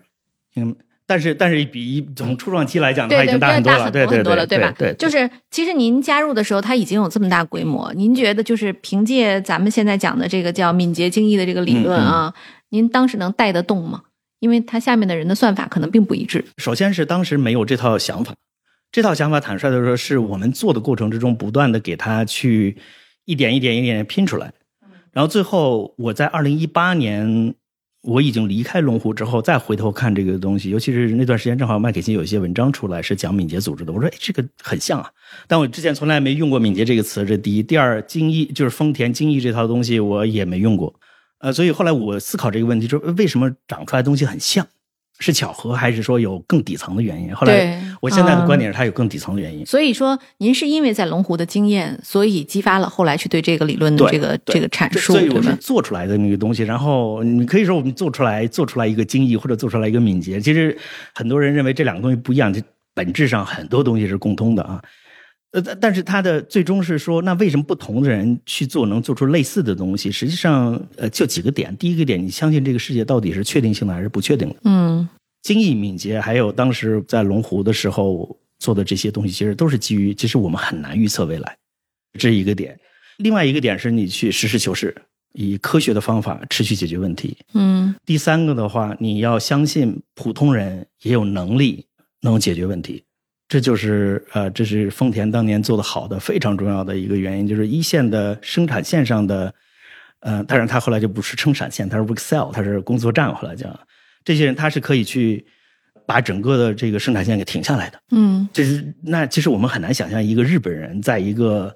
应该但是但是比从初创期来讲的话，已对对，经大很多了，对对对很多了，吧？对，就是其实您加入的时候，它已经有这么大规模。您觉得就是凭借咱们现在讲的这个叫敏捷精益的这个理论啊，您当时能带得动吗？因为它下面的人的算法可能并不一致。首先是当时没有这套想法，这套想法坦率的说，是我们做的过程之中不断的给它去一点一点一点点拼出来，然后最后我在二零一八年我已经离开龙湖之后，再回头看这个东西，尤其是那段时间正好麦肯锡有一些文章出来是讲敏捷组织的，我说哎这个很像啊，但我之前从来没用过敏捷这个词，这第一，第二精益就是丰田精益这套东西我也没用过，呃，所以后来我思考这个问题，就为什么长出来的东西很像，是巧合还是说有更底层的原因？后来我现在的嗯观点是它有更底层的原因。所以说，您是因为在龙湖的经验，所以激发了后来去对这个理论的这个这个阐述，所以我是对吧？做出来的那个东西，然后你可以说我们做出来做出来一个精益，或者做出来一个敏捷。其实很多人认为这两个东西不一样，就本质上很多东西是共通的啊。呃，但但是他的最终是说，那为什么不同的人去做能做出类似的东西？实际上，呃，就几个点。第一个点，你相信这个世界到底是确定性的还是不确定的？嗯精益敏捷，还有当时在龙湖的时候做的这些东西，其实都是基于，其实我们很难预测未来，这是一个点。另外一个点是你去实事求是，以科学的方法持续解决问题。嗯第三个的话，你要相信普通人也有能力能解决问题，这就是呃，这是丰田当年做的好的非常重要的一个原因，就是一线的生产线上的，呃，当然他后来就不是生产线，他是 work cell，他是工作站，后来叫这些人他是可以去把整个的这个生产线给停下来的。嗯这是那其实我们很难想象一个日本人在一个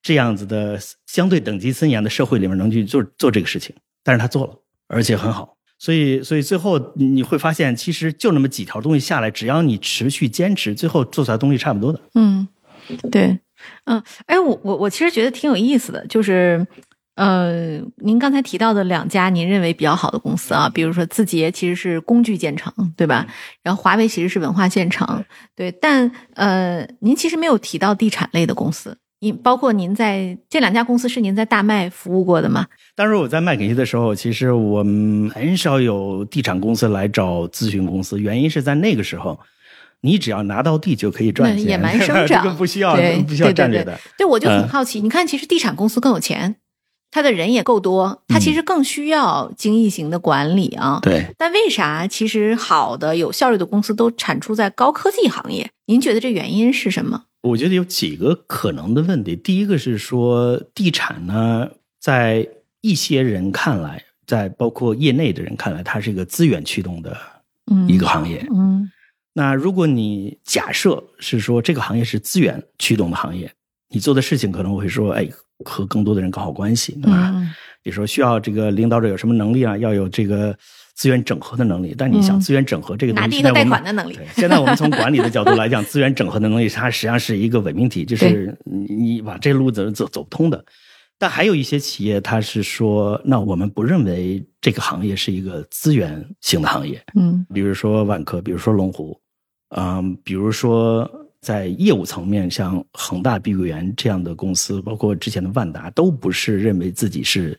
这样子的相对等级森严的社会里面能去做做这个事情，但是他做了，而且很好。所以，所以最后你会发现，其实就那么几条东西下来，只要你持续坚持，最后做出来东西差不多的。嗯，对，嗯，哎，我我我其实觉得挺有意思的，就是。呃，您刚才提到的两家您认为比较好的公司啊，比如说字节其实是工具建厂，对吧？然后华为其实是文化建厂，对。但呃，您其实没有提到地产类的公司，您包括您在这两家公司是您在大麦服务过的吗？当时我在麦肯锡的时候，其实我们很少有地产公司来找咨询公司，原因是在那个时候，你只要拿到地就可以赚钱，那野蛮生 长这个不需要对不需要对对对战略的。对，我就很嗯好奇，你看，其实地产公司更有钱，他的人也够多，他其实更需要精益型的管理啊。对，但为啥其实好的有效率的公司都产出在高科技行业？您觉得这原因是什么？我觉得有几个可能的问题。第一个是说，地产呢，在一些人看来，在包括业内的人看来，它是一个资源驱动的嗯，一个行业。嗯那如果你假设是说这个行业是资源驱动的行业，你做的事情可能会说，哎，和更多的人搞好关系，对吧？嗯比如说需要这个领导者有什么能力啊，要有这个资源整合的能力。但你想，嗯资源整合这个东西，拿地和贷现在我们款的能力，现在我们从管理的角度来讲，资源整合的能力，它实际上是一个伪命题，就是你你往这路子走走不通的。但还有一些企业，它是说，那我们不认为这个行业是一个资源型的行业，嗯比如说万科，比如说龙湖，嗯，比如说在业务层面，像恒大、碧桂园这样的公司，包括之前的万达，都不是认为自己是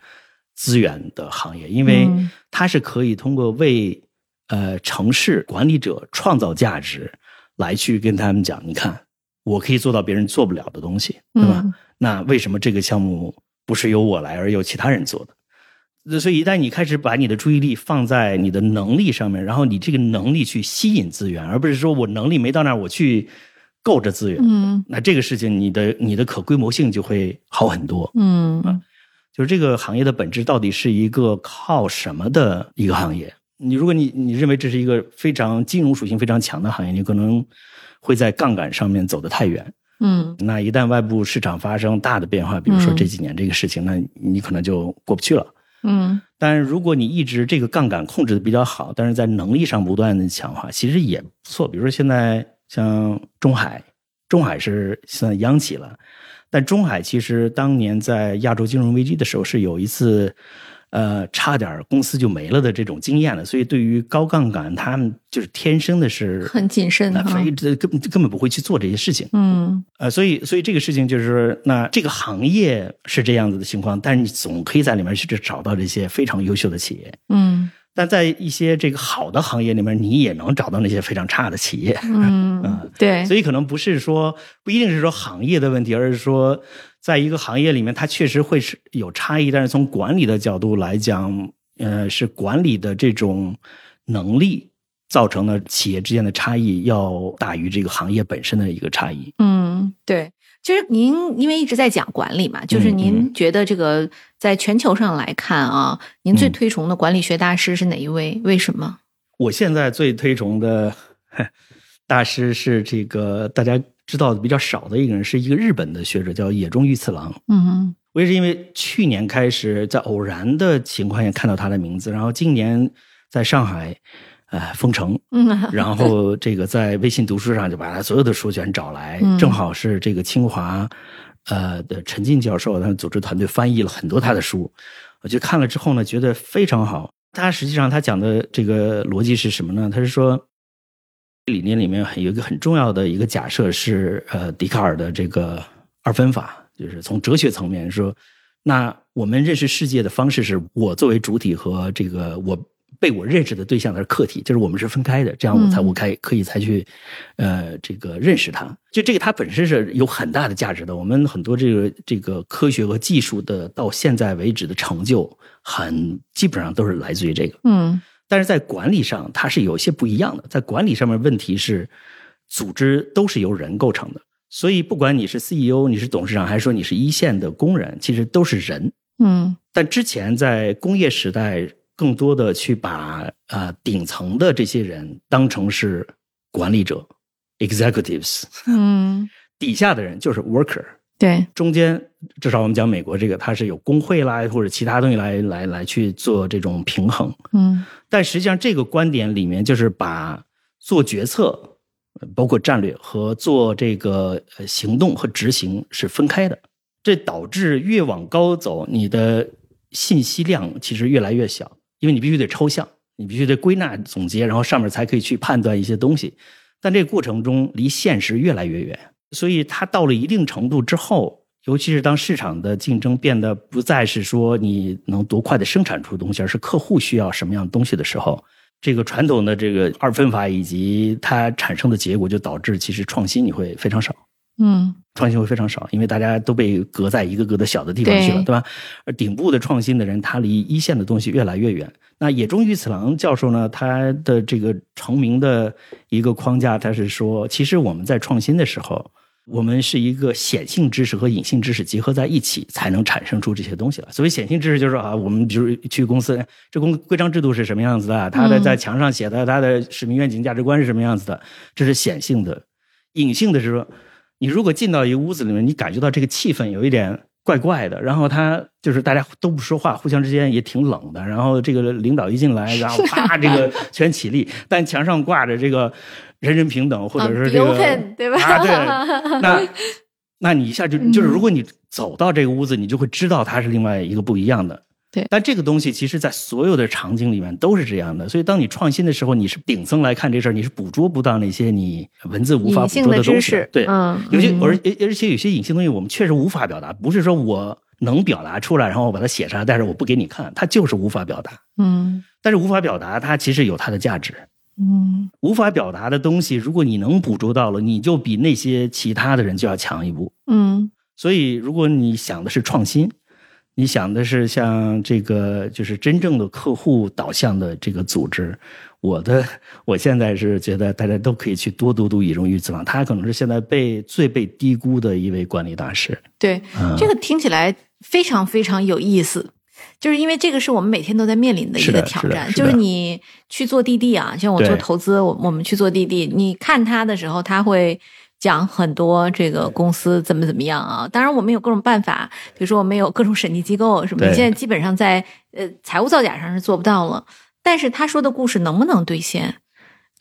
资源的行业，因为嗯它是可以通过为呃城市管理者创造价值，来去跟他们讲，你看，我可以做到别人做不了的东西，对吧？嗯那为什么这个项目不是由我来，而由其他人做的？所以一旦你开始把你的注意力放在你的能力上面，然后你这个能力去吸引资源，而不是说我能力没到那儿我去够着资源，嗯那这个事情你的你的可规模性就会好很多。嗯就是这个行业的本质到底是一个靠什么的一个行业？你如果你你认为这是一个非常金融属性非常强的行业，你可能会在杠杆上面走得太远。嗯那一旦外部市场发生大的变化，比如说嗯这几年这个事情，那你可能就过不去了。嗯但如果你一直这个杠杆控制的比较好，但是在能力上不断的强化，其实也不错。比如说现在像中海，中海是算央企了，但中海其实当年在亚洲金融危机的时候是有一次，呃，差点公司就没了的这种经验了。所以对于高杠杆，他们就是天生的是很谨慎那哈非这根本根本不会去做这些事情。嗯呃，所以所以这个事情就是说，那这个行业是这样子的情况，但是你总可以在里面去找到这些非常优秀的企业。嗯但在一些这个好的行业里面，你也能找到那些非常差的企业。嗯，对，所以可能不是说不一定是说行业的问题，而是说在一个行业里面，它确实会是有差异，但是从管理的角度来讲，呃，是管理的这种能力造成的企业之间的差异要大于这个行业本身的一个差异。嗯，对。其实您因为一直在讲管理嘛，就是嗯您觉得这个在全球上来看啊，您最嗯推崇的管理学大师是哪一位？为什么？我现在最推崇的大师是这个大家知道的比较少的一个人，是一个日本的学者，叫野中裕次郎。嗯我也是因为去年开始在偶然的情况下看到他的名字，然后今年在上海，呃，封城，嗯 然后这个在微信读书上就把他所有的书全找来，嗯正好是这个清华，呃的陈进教授，他组织团队翻译了很多他的书，我就看了之后呢，觉得非常好。他实际上他讲的这个逻辑是什么呢？他是说。理念里面有一个很重要的一个假设是，呃，笛卡尔的这个二分法，就是从哲学层面说，那我们认识世界的方式是我作为主体和这个我被我认识的对象的客体，就是我们是分开的，这样我才嗯我开可以才去，呃，这个认识它。就这个它本身是有很大的价值的。我们很多这个这个科学和技术的到现在为止的成就，很基本上都是来自于这个。嗯但是在管理上，它是有一些不一样的。在管理上面，问题是组织都是由人构成的，所以不管你是 CEO，你是董事长，还是说你是一线的工人，其实都是人。嗯但之前在工业时代，更多的去把啊、呃顶层的这些人当成是管理者 （executives），嗯，底下的人就是 worker。对，中间至少我们讲美国这个，它是有工会啦或者其他东西来来来去做这种平衡。嗯但实际上，这个观点里面就是把做决策，呃包括战略和做这个呃行动和执行是分开的。这导致越往高走，你的信息量其实越来越小，因为你必须得抽象，你必须得归纳总结，然后上面才可以去判断一些东西。但这个过程中离现实越来越远，所以它到了一定程度之后，尤其是当市场的竞争变得不再是说你能多快的生产出东西，而是客户需要什么样东西的时候，这个传统的这个二分法以及它产生的结果，就导致其实创新你会非常少。嗯创新会非常少，因为大家都被隔在一个个的小的地方去了，对对吧？而顶部的创新的人，他离一线的东西越来越远。那野中裕次郎教授呢，他的这个成名的一个框架，他是说，其实我们在创新的时候，我们是一个显性知识和隐性知识结合在一起，才能产生出这些东西来。所谓显性知识，就是说啊，我们比如去公司，这公规章制度是什么样子的，他的嗯在墙上写的，他的使命愿景价值观是什么样子的，这是显性的。隐性的是说，你如果进到一个屋子里面，你感觉到这个气氛有一点怪怪的，然后他就是大家都不说话，互相之间也挺冷的，然后这个领导一进来，然后啪，这个全起立，但墙上挂着这个人人平等，或者是这啊个、对吧啊，对，那那你一下就就是，如果你走到这个屋子，你就会知道它是另外一个不一样的。对但这个东西其实，在所有的场景里面都是这样的。所以，当你创新的时候，你是顶层来看这事儿，你是捕捉不到那些你文字无法捕捉的东西，对，嗯，有些嗯而而而且有些隐性东西我们确实无法表达，不是说我能表达出来，然后我把它写上来，但是我不给你看，它就是无法表达。嗯但是无法表达，它其实有它的价值。嗯无法表达的东西，如果你能捕捉到了，你就比那些其他的人就要强一步。嗯所以，如果你想的是创新，你想的是像这个就是真正的客户导向的这个组织，我的我现在是觉得大家都可以去多读读以中裕次郎，他可能是现在被最被低估的一位管理大师。对，嗯这个听起来非常非常有意思。就是因为这个是我们每天都在面临的一个挑战，是的是就是你去做滴滴啊，像我做投资，我我们去做滴滴，你看他的时候，他会讲很多这个公司怎么怎么样啊。当然，我们有各种办法，比如说我们有各种审计机构什么的，现在基本上在呃财务造假上是做不到了。但是他说的故事能不能兑现，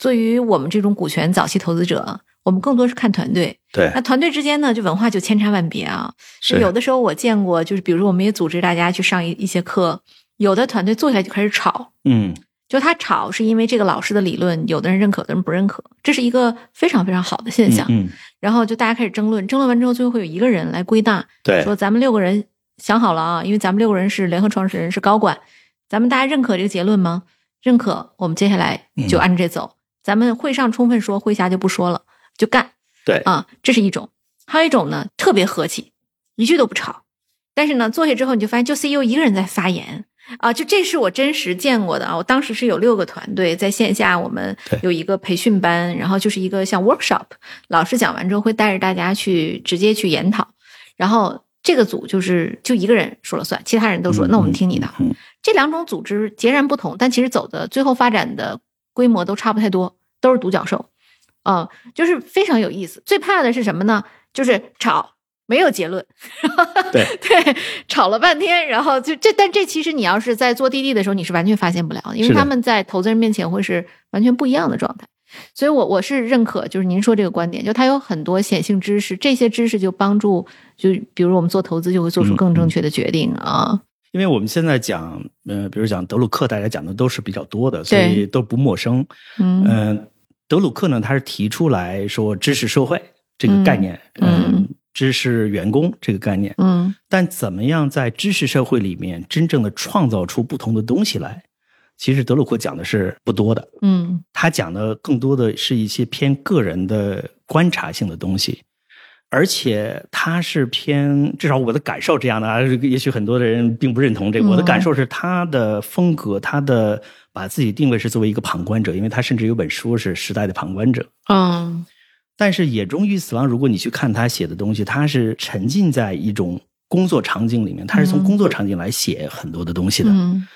对于我们这种股权早期投资者，我们更多是看团队。对那团队之间呢，就文化就千差万别啊。是有的时候我见过，就是比如说我们也组织大家去上一一些课，有的团队坐下来就开始吵，嗯就他吵是因为这个老师的理论，有的人认可，有的人不认可，这是一个非常非常好的现象。嗯，然后就大家开始争论，争论完之后，最后会有一个人来归纳，对，说咱们六个人想好了啊，因为咱们六个人是联合创始人，是高管，咱们大家认可这个结论吗？认可，我们接下来就按照这走。咱们会上充分说，会下就不说了，就干对，啊，这是一种。还有一种呢，特别和气，一句都不吵，但是呢，坐下之后你就发现，就 CEO 一个人在发言。啊，就这是我真实见过的啊！我当时是有六个团队在线下，我们有一个培训班，然后就是一个像 workshop，老师讲完之后会带着大家去直接去研讨，然后这个组就是就一个人说了算，其他人都说、嗯那我们听你的。嗯这两种组织截然不同，但其实走的最后发展的规模都差不太多，都是独角兽，啊、就是非常有意思。最怕的是什么呢？就是吵。没有结论，对。对，吵了半天，然后就这，但这其实你要是在做滴滴的时候，你是完全发现不了的，因为他们在投资人面前会是完全不一样的状态。所以我我是认可，就是您说这个观点，就它有很多显性知识，这些知识就帮助，就比如我们做投资就会做出更正确的决定啊。因为我们现在讲，呃，比如讲德鲁克，大家讲的都是比较多的，所以都不陌生。嗯。嗯、德鲁克呢，他是提出来说知识社会这个概念，嗯。嗯，知识员工这个概念，嗯但怎么样在知识社会里面真正的创造出不同的东西来，其实德鲁克讲的是不多的。嗯他讲的更多的是一些偏个人的观察性的东西，而且他是偏，至少我的感受这样的啊，也许很多的人并不认同这个。嗯我的感受是他的风格，他的把自己定位是作为一个旁观者，因为他甚至有本书是时代的旁观者。嗯但是野中裕次郎，如果你去看他写的东西，他是沉浸在一种工作场景里面，他是从嗯工作场景来写很多的东西的。嗯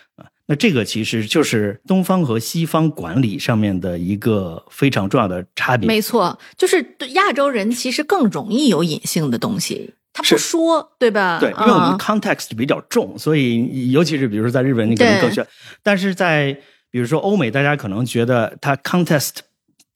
那这个其实就是东方和西方管理上面的一个非常重要的差别。没错，就是对亚洲人其实更容易有隐性的东西，他不说，对吧？对，因为我们啊 context 比较重，所以尤其是比如说在日本，你可能更需要。但是在比如说欧美，大家可能觉得它 context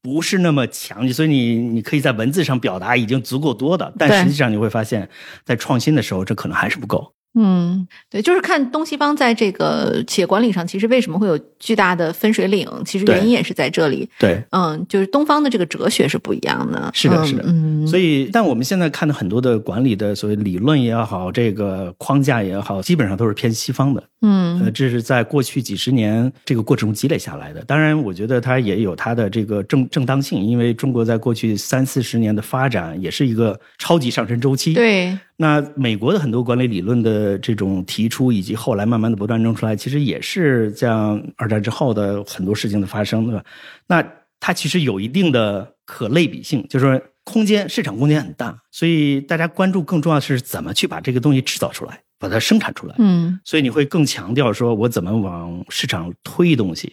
不是那么强，所以你你可以在文字上表达已经足够多的，但实际上你会发现，在创新的时候，这可能还是不够。嗯，对，就是看东西方在这个企业管理上，其实为什么会有巨大的分水岭，其实原因也是在这里。对，嗯，就是东方的这个哲学是不一样的。是的，嗯是的，嗯，所以，但我们现在看的很多的管理的所谓理论也好，这个框架也好，基本上都是偏西方的。呃，嗯这是在过去几十年这个过程中积累下来的。当然，我觉得它也有它的这个正正当性，因为中国在过去三四十年的发展也是一个超级上升周期。，对，那美国的很多管理理论的这种提出，以及后来慢慢的不断弄出来，其实也是像二战之后的很多事情的发生，对吧？那它其实有一定的可类比性，就是说空间市场空间很大，所以大家关注更重要的是怎么去把这个东西制造出来，把它生产出来。嗯所以你会更强调说我怎么往市场推东西。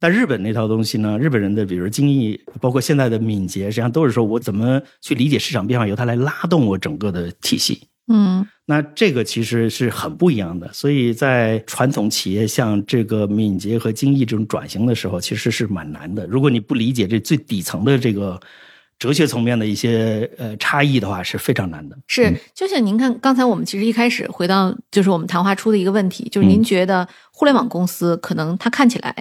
但日本那套东西呢？日本人的比如精益，包括现在的敏捷，实际上都是说我怎么去理解市场变化，由它来拉动我整个的体系。嗯那这个其实是很不一样的，所以在传统企业像这个敏捷和精益这种转型的时候，其实是蛮难的。如果你不理解这最底层的这个哲学层面的一些呃差异的话，是非常难的。是，就像您看，刚才我们其实一开始回到就是我们谈话出的一个问题，就是您嗯觉得互联网公司可能它看起来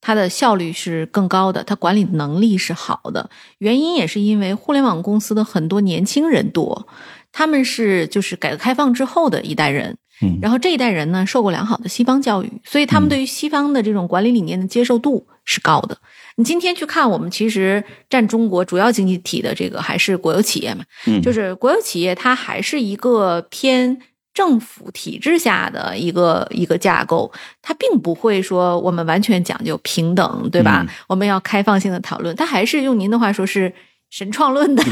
它的效率是更高的，它管理能力是好的，原因也是因为互联网公司的很多年轻人多，他们是就是改革开放之后的一代人，嗯，然后这一代人呢受过良好的西方教育，所以他们对于西方的这种管理理念的接受度是高的。你今天去看，我们其实占中国主要经济体的这个还是国有企业嘛，嗯。就是国有企业它还是一个偏政府体制下的一个一个架构，它并不会说我们完全讲究平等，对吧？嗯我们要开放性的讨论，它还是用您的话说是神创论的，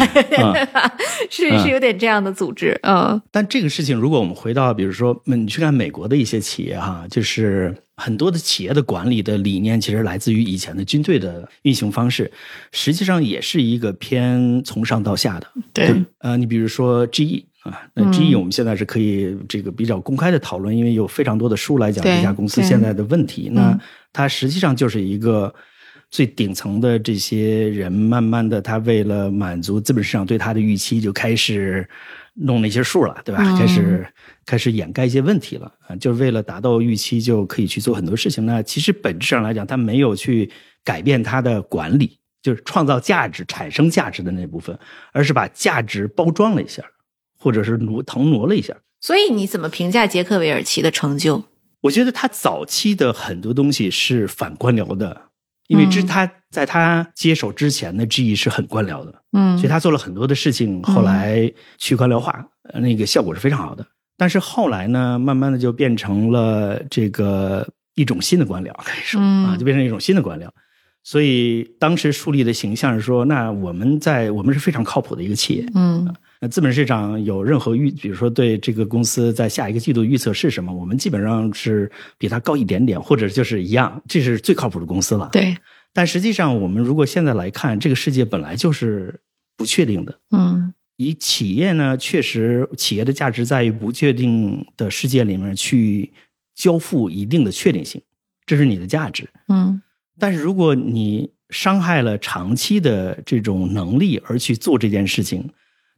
是是有点这样的组织，嗯。但这个事情，如果我们回到，比如说，你去看美国的一些企业哈，就是很多的企业的管理的理念，其实来自于以前的军队的运行方式，实际上也是一个偏从上到下的。对，呃，你比如说 GE 啊，那 GE 我们现在是可以这个比较公开的讨论，因为有非常多的书来讲这家公司现在的问题。那它实际上就是一个。最顶层的这些人，慢慢的，他为了满足资本市场对他的预期，就开始弄那些数了，对吧？开始开始掩盖一些问题了啊，就是为了达到预期，就可以去做很多事情。那其实本质上来讲，他没有去改变他的管理，就是创造价值、产生价值的那部分，而是把价值包装了一下，或者是挪腾挪了一下。所以你怎么评价杰克韦尔奇的成就？我觉得他早期的很多东西是反官僚的。因为之他在他接手之前的 GE 是很官僚的，嗯，所以他做了很多的事情，后来去官僚化，那个效果是非常好的。但是后来呢，慢慢的就变成了这个一种新的官僚，可以说啊，就变成一种新的官僚。所以当时树立的形象是说，那我们在我们是非常靠谱的一个企业，嗯。那资本市场有任何预，比如说对这个公司在下一个季度预测是什么，我们基本上是比它高一点点，或者就是一样，这是最靠谱的公司了。对。但实际上，我们如果现在来看，这个世界本来就是不确定的。嗯。以企业呢，确实企业的价值在于不确定的世界里面去交付一定的确定性，这是你的价值。嗯。但是如果你伤害了长期的这种能力而去做这件事情。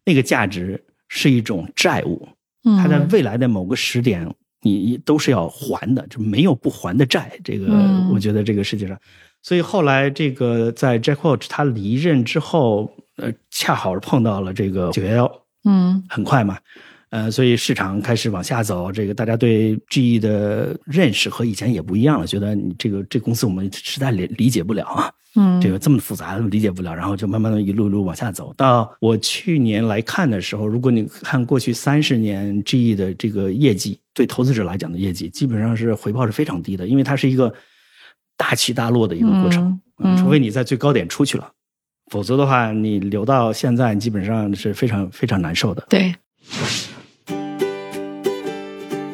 那个价值是一种债务，它在未来的某个时点，你都是要还的，就没有不还的债。这个，我觉得这个世界上，所以后来这个在 Jack Welch 他离任之后，呃，恰好是碰到了这个九幺幺，嗯，很快嘛，呃，所以市场开始往下走，这个大家对 GE 的认识和以前也不一样了，觉得你这个这公司我们实在理理解不了啊。嗯，这个这么复杂，理解不了，然后就慢慢的一路一路往下走。到我去年来看的时候，如果你看过去三十年 GE 的这个业绩，对投资者来讲的业绩，基本上是回报是非常低的，因为它是一个大起大落的一个过程。嗯，除非你在最高点出去了，否则的话，你留到现在基本上是非常非常难受的。对，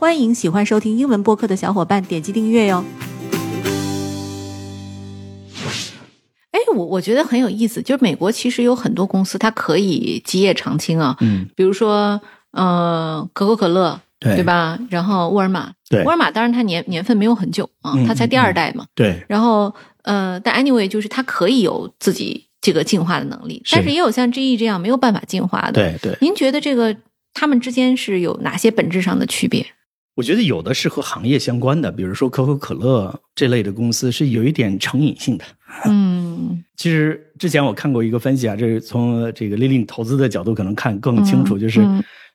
欢迎喜欢收听英文播客的小伙伴点击订阅哟。哎我我觉得很有意思，就是美国其实有很多公司，它可以基业长青啊。嗯，比如说，呃，可口可乐，对对吧？然后沃尔玛，对，沃尔玛当然它年年份没有很久啊，它才第二代嘛。对。然后，呃，但 anyway，就是它可以有自己这个进化的能力，但是也有像 GE 这样没有办法进化的。对对。您觉得这个他们之间是有哪些本质上的区别？我觉得有的是和行业相关的，比如说可口可乐这类的公司是有一点成瘾性的。嗯，其实之前我看过一个分析啊，这是从这个利率投资的角度可能看更清楚，就是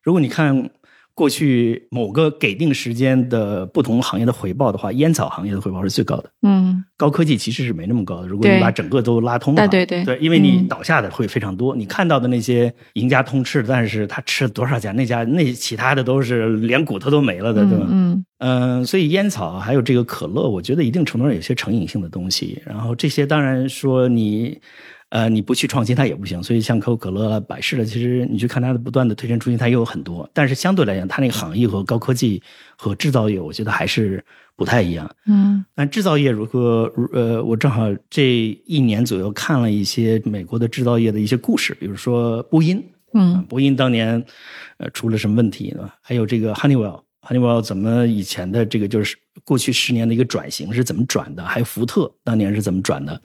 如果你看。过去某个给定时间的不同行业的回报的话，烟草行业的回报是最高的。嗯，高科技其实是没那么高的。如果你把整个都拉通了，对对对，因为你倒下的会非常多。你看到的那些赢家通吃，但是他吃了多少家？那家那其他的都是连骨头都没了的，对吧？嗯嗯，所以烟草还有这个可乐，我觉得一定程度上有些成瘾性的东西。然后这些当然说你。呃，你不去创新它也不行，所以像可口可乐、百事的，其实你去看它的不断的推陈出新，它也有很多。但是相对来讲，它那个行业和高科技和制造业，我觉得还是不太一样。嗯，但制造业如果呃，我正好这一年左右看了一些美国的制造业的一些故事，比如说波音，嗯，波音当年呃出了什么问题呢？还有这个 Honeywell，Honeywell 怎么以前的这个就是过去十年的一个转型是怎么转的？还有福特当年是怎么转的？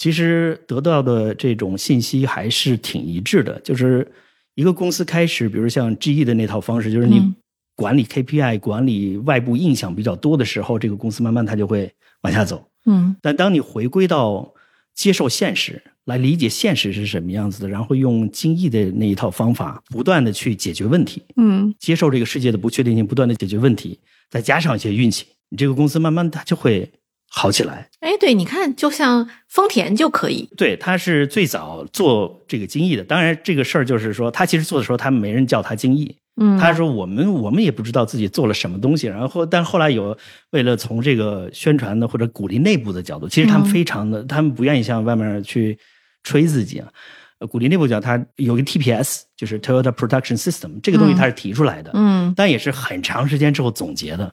其实得到的这种信息还是挺一致的，就是一个公司开始，比如像 GE 的那套方式，就是你管理 KPI、管理外部印象比较多的时候，这个公司慢慢它就会往下走。嗯，但当你回归到接受现实，来理解现实是什么样子的，然后用精益的那一套方法，不断的去解决问题，嗯。接受这个世界的不确定性，不断的解决问题，再加上一些运气，你这个公司慢慢它就会好起来。哎，对，你看，就像丰田就可以，对，他是最早做这个精益的。当然，这个事儿就是说，他其实做的时候，他没人叫他精益。嗯，他说我们我们也不知道自己做了什么东西。然后，但后来有为了从这个宣传的或者鼓励内部的角度，其实他们嗯非常的，他们不愿意向外面去吹自己啊。呃鼓励内部角，他有一个 TPS，就是 Toyota Production System，这个东西嗯他是提出来的。嗯但也是很长时间之后总结的，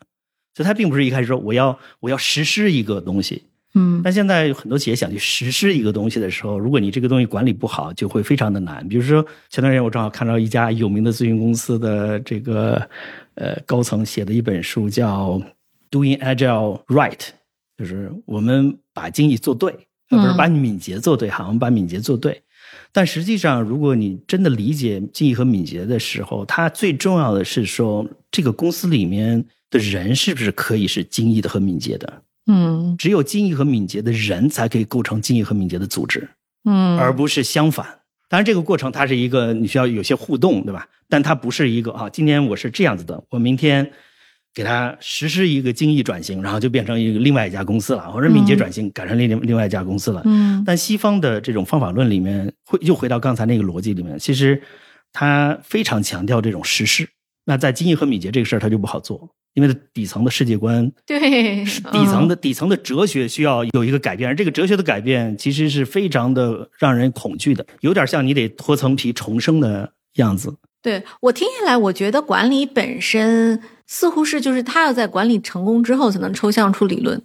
所以他并不是一开始说我要我要实施一个东西，嗯但现在有很多企业想去实施一个东西的时候，如果你这个东西管理不好，就会非常的难。比如说前段时间我正好看到一家有名的咨询公司的这个呃高层写的一本书，叫《Doing Agile Right》，就是我们把精益做对，而不是嗯把敏捷做对哈，我们把敏捷做对。但实际上，如果你真的理解精益和敏捷的时候，它最重要的是说，这个公司里面的人是不是可以是精益的和敏捷的？嗯只有精益和敏捷的人才可以构成精益和敏捷的组织，嗯，而不是相反。当然，这个过程它是一个你需要有些互动，对吧？但它不是一个啊，今天我是这样子的，我明天给它实施一个精益转型，然后就变成一个另外一家公司了，或者敏捷转型改成另另外一家公司了。嗯但西方的这种方法论里面，会又回到刚才那个逻辑里面，其实它非常强调这种实施。那在精益和敏捷这个事儿，它就不好做，因为底层的世界观对，底层的的底层的哲学需要有一个改变，而这个哲学的改变其实是非常的让人恐惧的，有点像你得脱层皮重生的样子。对我听下来，我觉得管理本身似乎是就是他要在管理成功之后才能抽象出理论，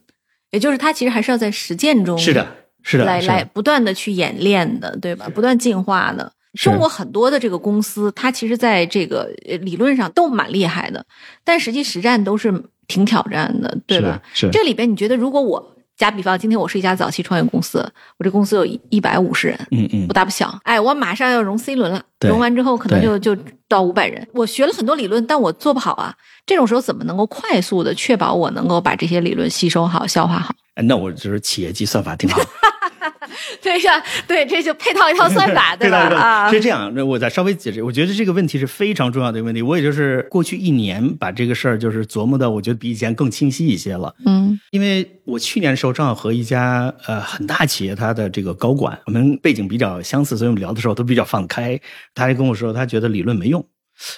也就是他其实还是要在实践中是的，是的，来来不断的去演练的，对吧？不断进化的。是中国很多的这个公司，它其实在这个呃理论上都蛮厉害的，但实际实战都是挺挑战的，对吧？是这里边你觉得，如果我假比方，今天我是一家早期创业公司，我这公司有一百五十人，嗯嗯不，大不小，哎，我马上要融 C 轮了，融完之后可能就就到五百人。我学了很多理论，但我做不好啊。这种时候怎么能够快速的确保我能够把这些理论吸收好、消化好？哎那我就是企业计算法挺好。对呀，对，这就配套一套算法，对吧？啊，是这样。那我再稍微解释，我觉得这个问题是非常重要的一个问题。我也就是过去一年把这个事儿就是琢磨的，我觉得比以前更清晰一些了。嗯因为我去年的时候正好和一家呃很大企业它的这个高管，我们背景比较相似，所以我们聊的时候都比较放得开。他还跟我说，他觉得理论没用。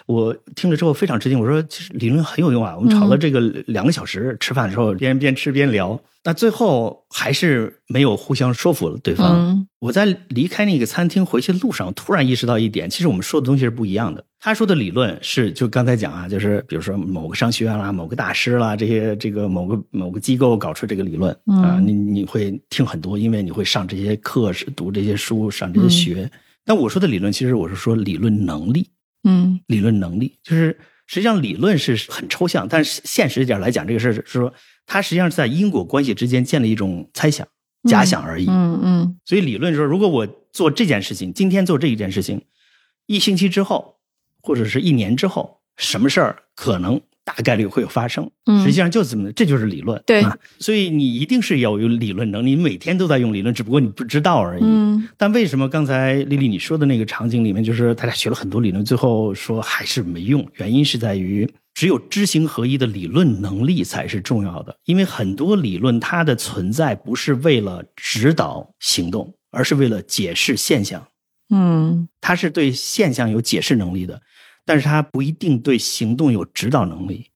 我听了之后非常吃惊，我说其实理论很有用啊。我们吵了这个两个小时，吃饭的时候边边吃边聊，那最后还是没有互相说服了对方。嗯我在离开那个餐厅回去的路上，突然意识到一点，其实我们说的东西是不一样的。他说的理论是，就刚才讲啊，就是比如说某个商学院啦、某个大师啦，这些这个某个某个机构搞出这个理论啊，嗯你你会听很多，因为你会上这些课、是读这些书、上这些学。但我说的理论，其实我是说理论能力，嗯理论能力就是实际上理论是很抽象，但是现实一点来讲，这个事儿是说它实际上是在因果关系之间建立一种猜想、假想而已。嗯嗯所以理论说，如果我做这件事情，今天做这一件事情，一星期之后，或者是一年之后，什么事儿可能大概率会有发生？嗯实际上就是这么，这就是理论。对啊，所以你一定是要有理论能力，你每天都在用理论，只不过你不知道而已。嗯但为什么刚才丽丽你说的那个场景里面，就是大家学了很多理论，最后说还是没用？原因是在于，只有知行合一的理论能力才是重要的。因为很多理论它的存在不是为了指导行动，而是为了解释现象。嗯它是对现象有解释能力的，但是他不一定对行动有指导能力。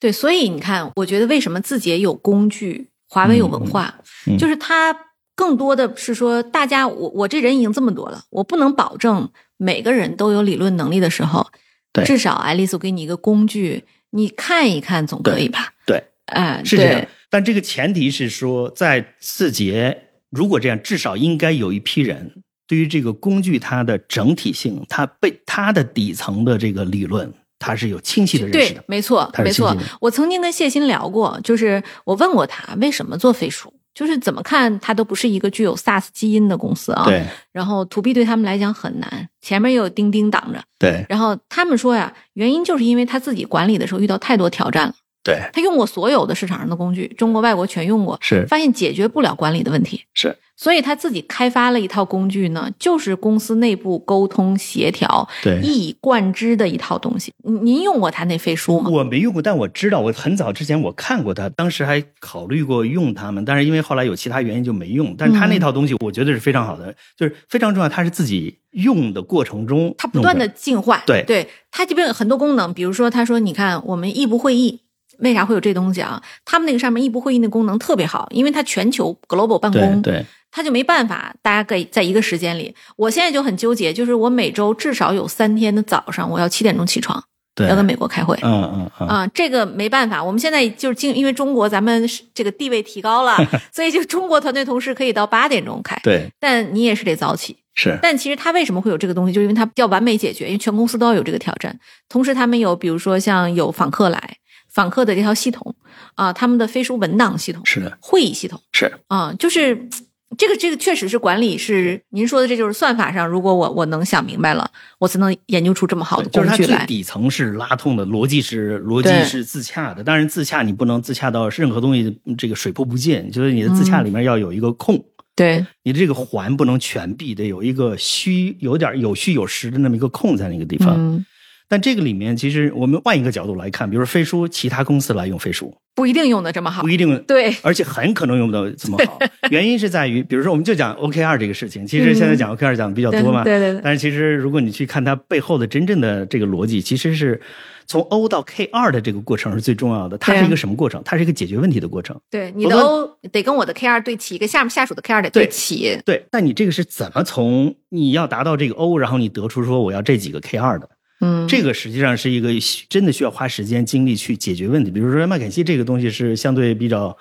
对，所以你看，我觉得为什么字节有工具，华为有文化，嗯嗯就是它更多的是说，大家我我这人已经这么多了，我不能保证每个人都有理论能力的时候，对至少爱丽丝我给你一个工具，你看一看总可以吧？对，哎，是这样对，。但这个前提是说，在字节如果这样，至少应该有一批人对于这个工具它的整体性，它被它的底层的这个理论，它是有清晰的认识对的，。没错，没错。我曾经跟谢鑫聊过，就是我问过他为什么做飞书，就是怎么看他都不是一个具有 SaaS 基因的公司啊。对然后 to B 对他们来讲很难，前面又有钉钉挡着。对然后他们说呀，原因就是因为他自己管理的时候遇到太多挑战了，对，他用过所有的市场上的工具，中国、外国全用过，是发现解决不了管理的问题，是，所以他自己开发了一套工具呢，就是公司内部沟通协调对。一以贯之的一套东西。您您用过他那飞书吗？我没用过，但我知道，我很早之前我看过他，当时还考虑过用他们，但是因为后来有其他原因就没用。但是他那套东西，我觉得是非常好的，就是非常重要。他是自己用的过程中，它不断的进化。对对，它这边有很多功能，比如说他说，你看我们异步会议。为啥会有这东西啊？他们那个上面异步会议那功能特别好，因为它全球 global 办公，对，他就没办法，大家可以在一个时间里。我现在就很纠结，就是我每周至少有三天的早上，我要七点钟起床，对，要跟美国开会。嗯嗯嗯，啊，这个没办法，我们现在就是经，因为中国咱们这个地位提高了，所以就中国团队同事可以到八点钟开。对，但你也是得早起。是，但其实他为什么会有这个东西？就因为它要完美解决，因为全公司都要有这个挑战。同时，他们有比如说像有访客来。访客的这套系统啊，他们的飞书文档系统是的，会议系统是啊，就是这个这个确实是管理是您说的，这就是算法上，如果我我能想明白了，我才能研究出这么好的工具来。底层是拉通的，逻辑是逻辑是自洽的，当然自洽你不能自洽到任何东西这个水泼不进，就是你的自洽里面要有一个空，对，你的这个环不能全闭，得有一个虚有点有虚有实的那么一个空在那个地方。但这个里面，其实我们换一个角度来看，比如说飞书，其他公司来用飞书，不一定用的这么好，不一定对，而且很可能用不到这么好。原因是在于，比如说，我们就讲 OKR 这个事情，其实现在讲 OKR 讲的比较多嘛，对对对。但是其实如果你去看它背后的真正的这个逻辑，其实是从 O 到 K 二的这个过程是最重要的。它是一个什么过程？它是一个解决问题的过程。对，你的 O 得跟我的 K 二对齐，跟下面下属的 K 二得对齐。对，但你这个是怎么从你要达到这个 O，然后你得出说我要这几个 K 二的？嗯，这个实际上是一个真的需要花时间精力去解决问题。比如说麦肯锡这个东西是相对比较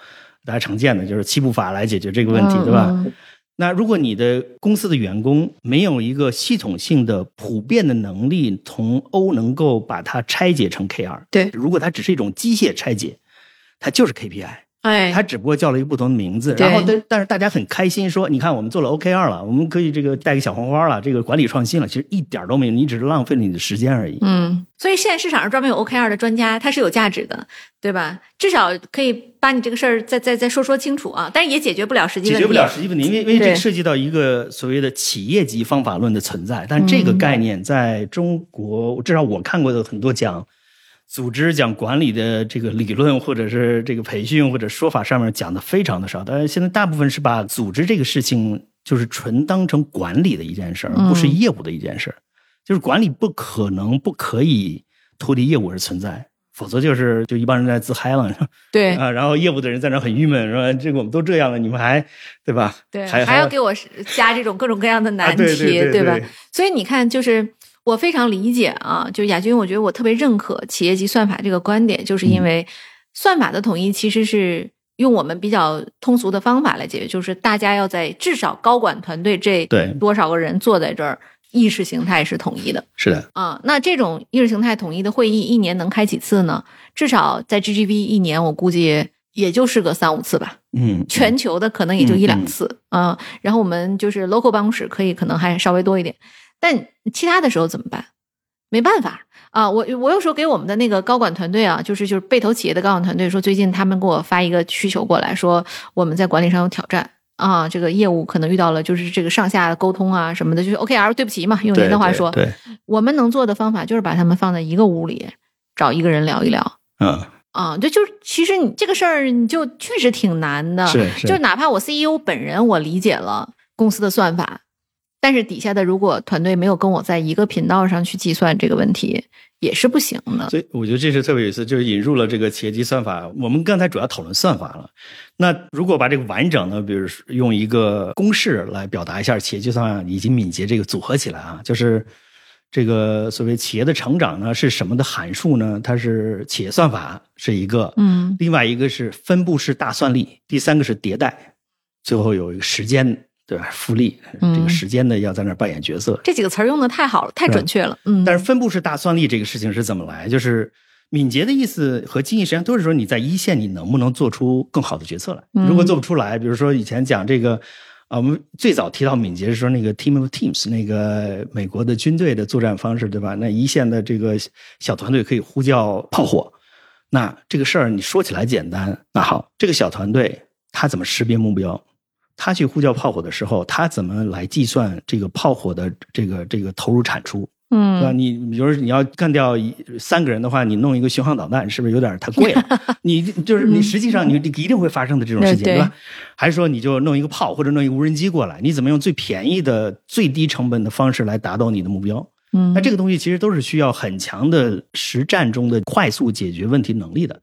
大家常见的，就是七步法来解决这个问题，对吧？那如果你的公司的员工没有一个系统性的、普遍的能力，从 O 能够把它拆解成 KR，，对，如果它只是一种机械拆解，它就是 KPI。哎，他只不过叫了一个不同的名字，然后但但是大家很开心说，你看我们做了 OKR 了，我们可以这个带个小红花了，这个管理创新了，其实一点都没有，你只是浪费了你的时间而已。嗯，所以现在市场上专门有 OKR 的专家，他是有价值的，对吧？至少可以把你这个事儿再再再说说清楚啊，但是也解决不了实际问题。解决不了实际问题，因为因为这涉及到一个所谓的企业级方法论的存在，但这个概念在中国，至少我看过的很多讲。组织讲管理的这个理论，或者是这个培训或者说法上面讲的非常的少，但是现在大部分是把组织这个事情就是纯当成管理的一件事儿，不是业务的一件事儿。就是管理不可能不可以脱离业务而存在，否则就是就一帮人在自嗨了，对啊，然后业务的人在那很郁闷，说这个我们都这样了，你们还对吧？对，还还要给我加这种各种各样的难题，对吧？所以你看，就是。我非常理解啊，就亚军，我觉得我特别认可企业级算法这个观点，就是因为算法的统一其实是用我们比较通俗的方法来解决，就是大家要在至少高管团队这多少个人坐在这儿，意识形态是统一的。是的啊，那这种意识形态统一的会议一年能开几次呢？至少在 GGB 一年，我估计也就是个三五次吧。嗯，全球的可能也就一两次啊。然后我们就是 local 办公室可以可能还稍微多一点。但其他的时候怎么办？没办法啊！我我有时候给我们的那个高管团队啊，就是就是被投企业的高管团队说，最近他们给我发一个需求过来说，我们在管理上有挑战啊，这个业务可能遇到了就是这个上下沟通啊什么的，就是 OKR 对不起嘛，用您的话说，对，我们能做的方法就是把他们放在一个屋里，找一个人聊一聊，嗯啊，就就其实你这个事儿你就确实挺难的，是是，就哪怕我 CEO 本人我理解了公司的算法。但是底下的如果团队没有跟我在一个频道上去计算这个问题，也是不行的。所以我觉得这是特别有意思，就是引入了这个企业级算法。我们刚才主要讨论算法了，那如果把这个完整的，比如用一个公式来表达一下企业级算法以及敏捷这个组合起来啊，就是这个所谓企业的成长呢是什么的函数呢？它是企业算法是一个，嗯，另外一个是分布式大算力，第三个是迭代，最后有一个时间。对吧？复利这个时间呢，要在那儿扮演角色。这几个词儿用的太好了，太准确了。嗯。但是分布式大算力这个事情是怎么来？就是敏捷的意思和经济实际上都是说你在一线你能不能做出更好的决策来。如果做不出来，比如说以前讲这个啊，我们最早提到敏捷是说那个 team of teams 那个美国的军队的作战方式，对吧？那一线的这个小团队可以呼叫炮火。那这个事儿你说起来简单，那好，这个小团队他怎么识别目标？他去呼叫炮火的时候，他怎么来计算这个炮火的这个这个投入产出？嗯，对吧？你比如说你要干掉三个人的话，你弄一个巡航导弹，是不是有点太贵了？你就是你实际上你一定会发生的这种事情，对对吧？还是说你就弄一个炮或者弄一个无人机过来？你怎么用最便宜的、最低成本的方式来达到你的目标？嗯，那这个东西其实都是需要很强的实战中的快速解决问题能力的，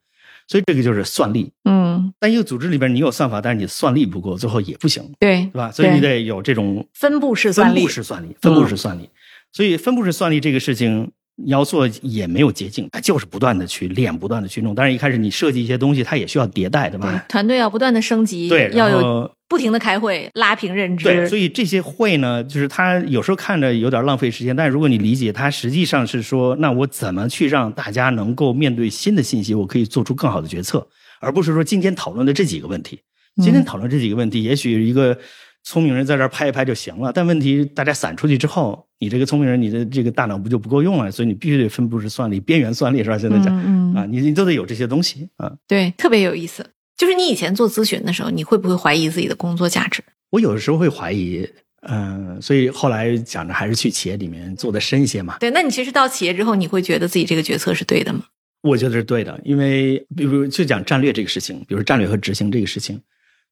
所以这个就是算力。嗯，但一个组织里边你有算法，但是你算力不够，最后也不行，对对吧？所以你得有这种分布式算力分布，式算力，分布式算力。所以分布式算力这个事情，你要做也没有捷径，它就是不断的去练，不断的去弄。当然一开始你设计一些东西，它也需要迭代，对对吧？团队要不断的升级，对，要有不停的开会，拉平认知，对，所以这些会呢，就是它有时候看着有点浪费时间，但是如果你理解，它实际上是说，那我怎么去让大家能够面对新的信息，我可以做出更好的决策，而不是说今天讨论的这几个问题。今天讨论这几个问题，也许一个聪明人在这儿拍一拍就行了，但问题大家散出去之后，你这个聪明人，你的这个大脑不就不够用了？所以你必须得分布式算力、边缘算力是吧？现在讲、嗯嗯啊，你你都得有这些东西啊。对，特别有意思。就是你以前做咨询的时候，你会不会怀疑自己的工作价值？我有的时候会怀疑，嗯、所以后来想着还是去企业里面做的深一些嘛。对，那你其实到企业之后，你会觉得自己这个决策是对的吗？我觉得是对的，因为比如就讲战略这个事情，比如战略和执行这个事情，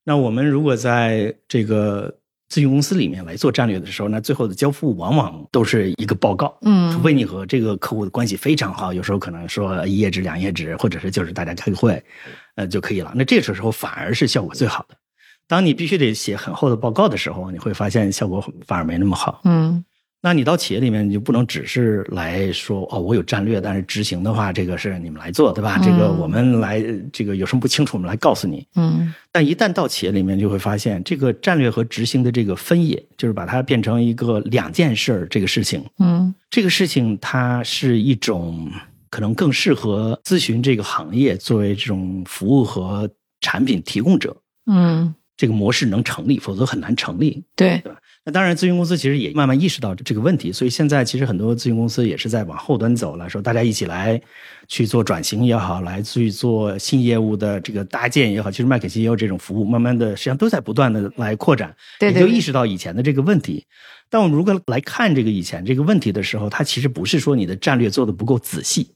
那我们如果在这个咨询公司里面来做战略的时候，那最后的交付往往都是一个报告，嗯除非你和这个客户的关系非常好，有时候可能说一页纸、两页纸，或者是就是大家开个会，呃就可以了。那这个时候反而是效果最好的。当你必须得写很厚的报告的时候，你会发现效果反而没那么好。嗯那你到企业里面，你就不能只是来说哦，我有战略，但是执行的话，这个是你们来做，对吧？嗯这个我们来，这个有什么不清楚，我们来告诉你。嗯但一旦到企业里面，就会发现这个战略和执行的这个分野，就是把它变成一个两件事儿这个事情。嗯这个事情它是一种可能更适合咨询这个行业作为这种服务和产品提供者，嗯，这个模式能成立，否则很难成立。对，那当然，咨询公司其实也慢慢意识到这个问题，所以现在其实很多咨询公司也是在往后端走了，说大家一起来去做转型也好，来去做新业务的这个搭建也好，其实麦肯锡也有这种服务，慢慢的实际上都在不断的来扩展，也就意识到以前的这个问题。但我们如果来看这个以前这个问题的时候，它其实不是说你的战略做的不够仔细，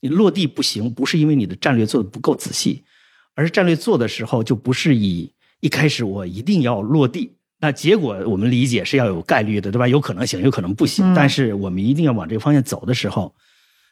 你落地不行，不是因为你的战略做的不够仔细，而是战略做的时候就不是以一开始我一定要落地。那结果我们理解是要有概率的，对吧？有可能行，有可能不行。嗯但是我们一定要往这个方向走的时候，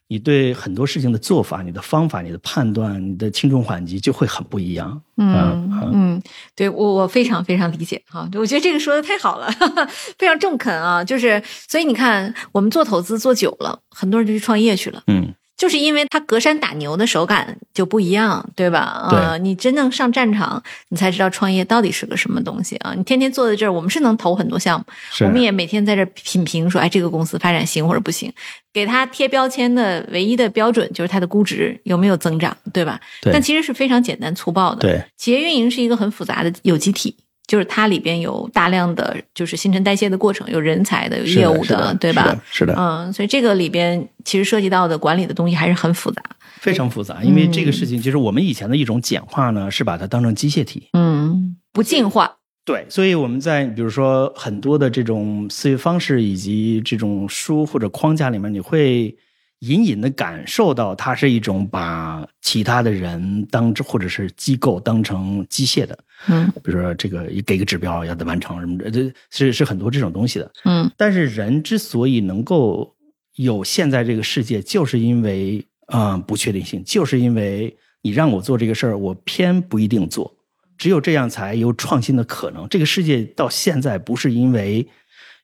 你对很多事情的做法、你的方法、你的判断、你的轻重缓急就会很不一样。嗯嗯嗯，对我我非常非常理解哈，我觉得这个说的太好了，非常中肯啊。就是所以你看，我们做投资做久了，很多人就去创业去了。嗯，就是因为他隔山打牛的手感就不一样，对吧？啊呃，你真正上战场，你才知道创业到底是个什么东西啊！你天天坐在这儿，我们是能投很多项目，我们也每天在这儿品评说，哎，这个公司发展行或者不行，给他贴标签的唯一的标准就是它的估值有没有增长，对吧？对但其实是非常简单粗暴的。对，企业运营是一个很复杂的有机体。就是它里边有大量的就是新陈代谢的过程，有人才的，有业务是的，对吧？是的，是的嗯，所以这个里边其实涉及到的管理的东西还是很复杂。非常复杂。因为这个事情，其实我们以前的一种简化呢，是把它当成机械体。嗯，不进化。对，所以我们在比如说很多的这种思维方式以及这种书或者框架里面，你会隐隐的感受到它是一种把其他的人当或者是机构当成机械的，嗯比如说这个给个指标要得完成什么的，这是是很多这种东西的。嗯但是人之所以能够有现在这个世界，就是因为啊、呃不确定性，就是因为你让我做这个事儿，我偏不一定做，只有这样才有创新的可能。这个世界到现在不是因为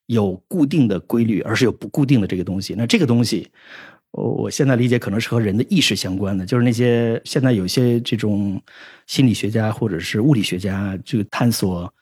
有固定的规律，而是有不固定的这个东西。那这个东西，我我现在理解可能是和人的意识相关的，就是那些现在有些这种心理学家或者是物理学家，去探索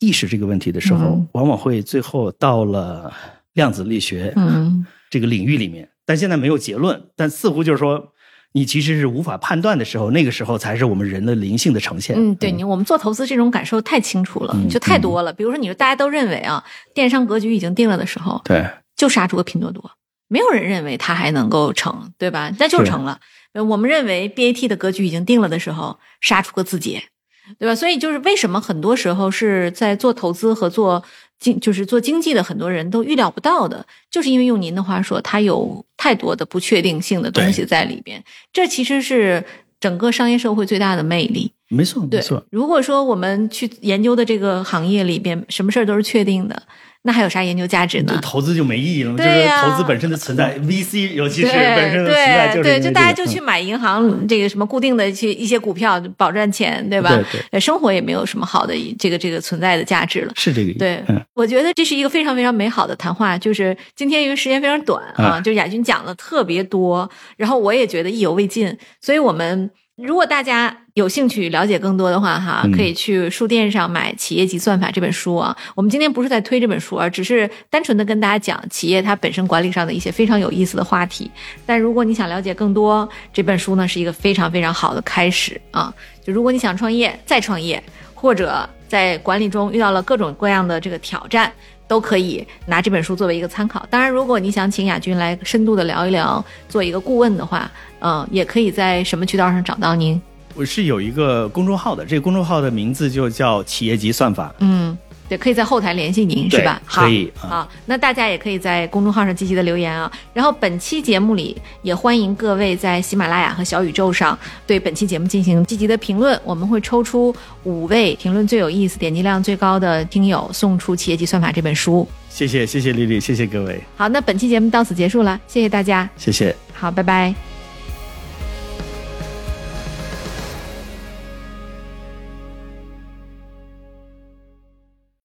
意识这个问题的时候，嗯往往会最后到了量子力学嗯这个领域里面，但现在没有结论，但似乎就是说。你其实是无法判断的时候，那个时候才是我们人的灵性的呈现。嗯，对你，我们做投资这种感受太清楚了，嗯就太多了。比如说，你说大家都认为啊，电商格局已经定了的时候，对就杀出个拼多多，没有人认为它还能够成，对吧？那就是成了。呃我们认为 BAT 的格局已经定了的时候，杀出个字节，对吧？所以就是为什么很多时候是在做投资和做经，就是做经济的很多人都预料不到的，就是因为用您的话说，它有太多的不确定性的东西在里边。这其实是整个商业社会最大的魅力。没错，没错，，如果说我们去研究的这个行业里边，什么事儿都是确定的，那还有啥研究价值呢？这投资就没意义了嘛，就是对投资本身的存在，VC 尤其是对本身的存在就是对对，就大家就去买银行这个什么固定的去一些股票保赚钱，对吧？对对呃生活也没有什么好的这个这个存在的价值了。是这个意思，对嗯，我觉得这是一个非常非常美好的谈话。就是今天因为时间非常短啊，啊就亚军讲的特别多，然后我也觉得意犹未尽，所以我们如果大家有兴趣了解更多的话，哈，嗯可以去书店上买《企业级算法》这本书啊。我们今天不是在推这本书，而只是单纯的跟大家讲企业它本身管理上的一些非常有意思的话题。但如果你想了解更多，这本书呢是一个非常非常好的开始啊。就如果你想创业，再创业，或者在管理中遇到了各种各样的这个挑战，都可以拿这本书作为一个参考。当然，如果你想请亚军来深度的聊一聊，做一个顾问的话，嗯、也可以在什么渠道上找到您？我是有一个公众号的，这个公众号的名字就叫企业级算法，嗯，对，可以在后台联系您，是吧？好可以啊好，那大家也可以在公众号上积极的留言啊。然后本期节目里也欢迎各位在喜马拉雅和小宇宙上对本期节目进行积极的评论，我们会抽出五位评论最有意思、点击量最高的听友，送出《企业级算法》这本书。谢谢谢谢丽丽，谢谢各位，好，那本期节目到此结束了，谢谢大家。谢谢。好，拜拜。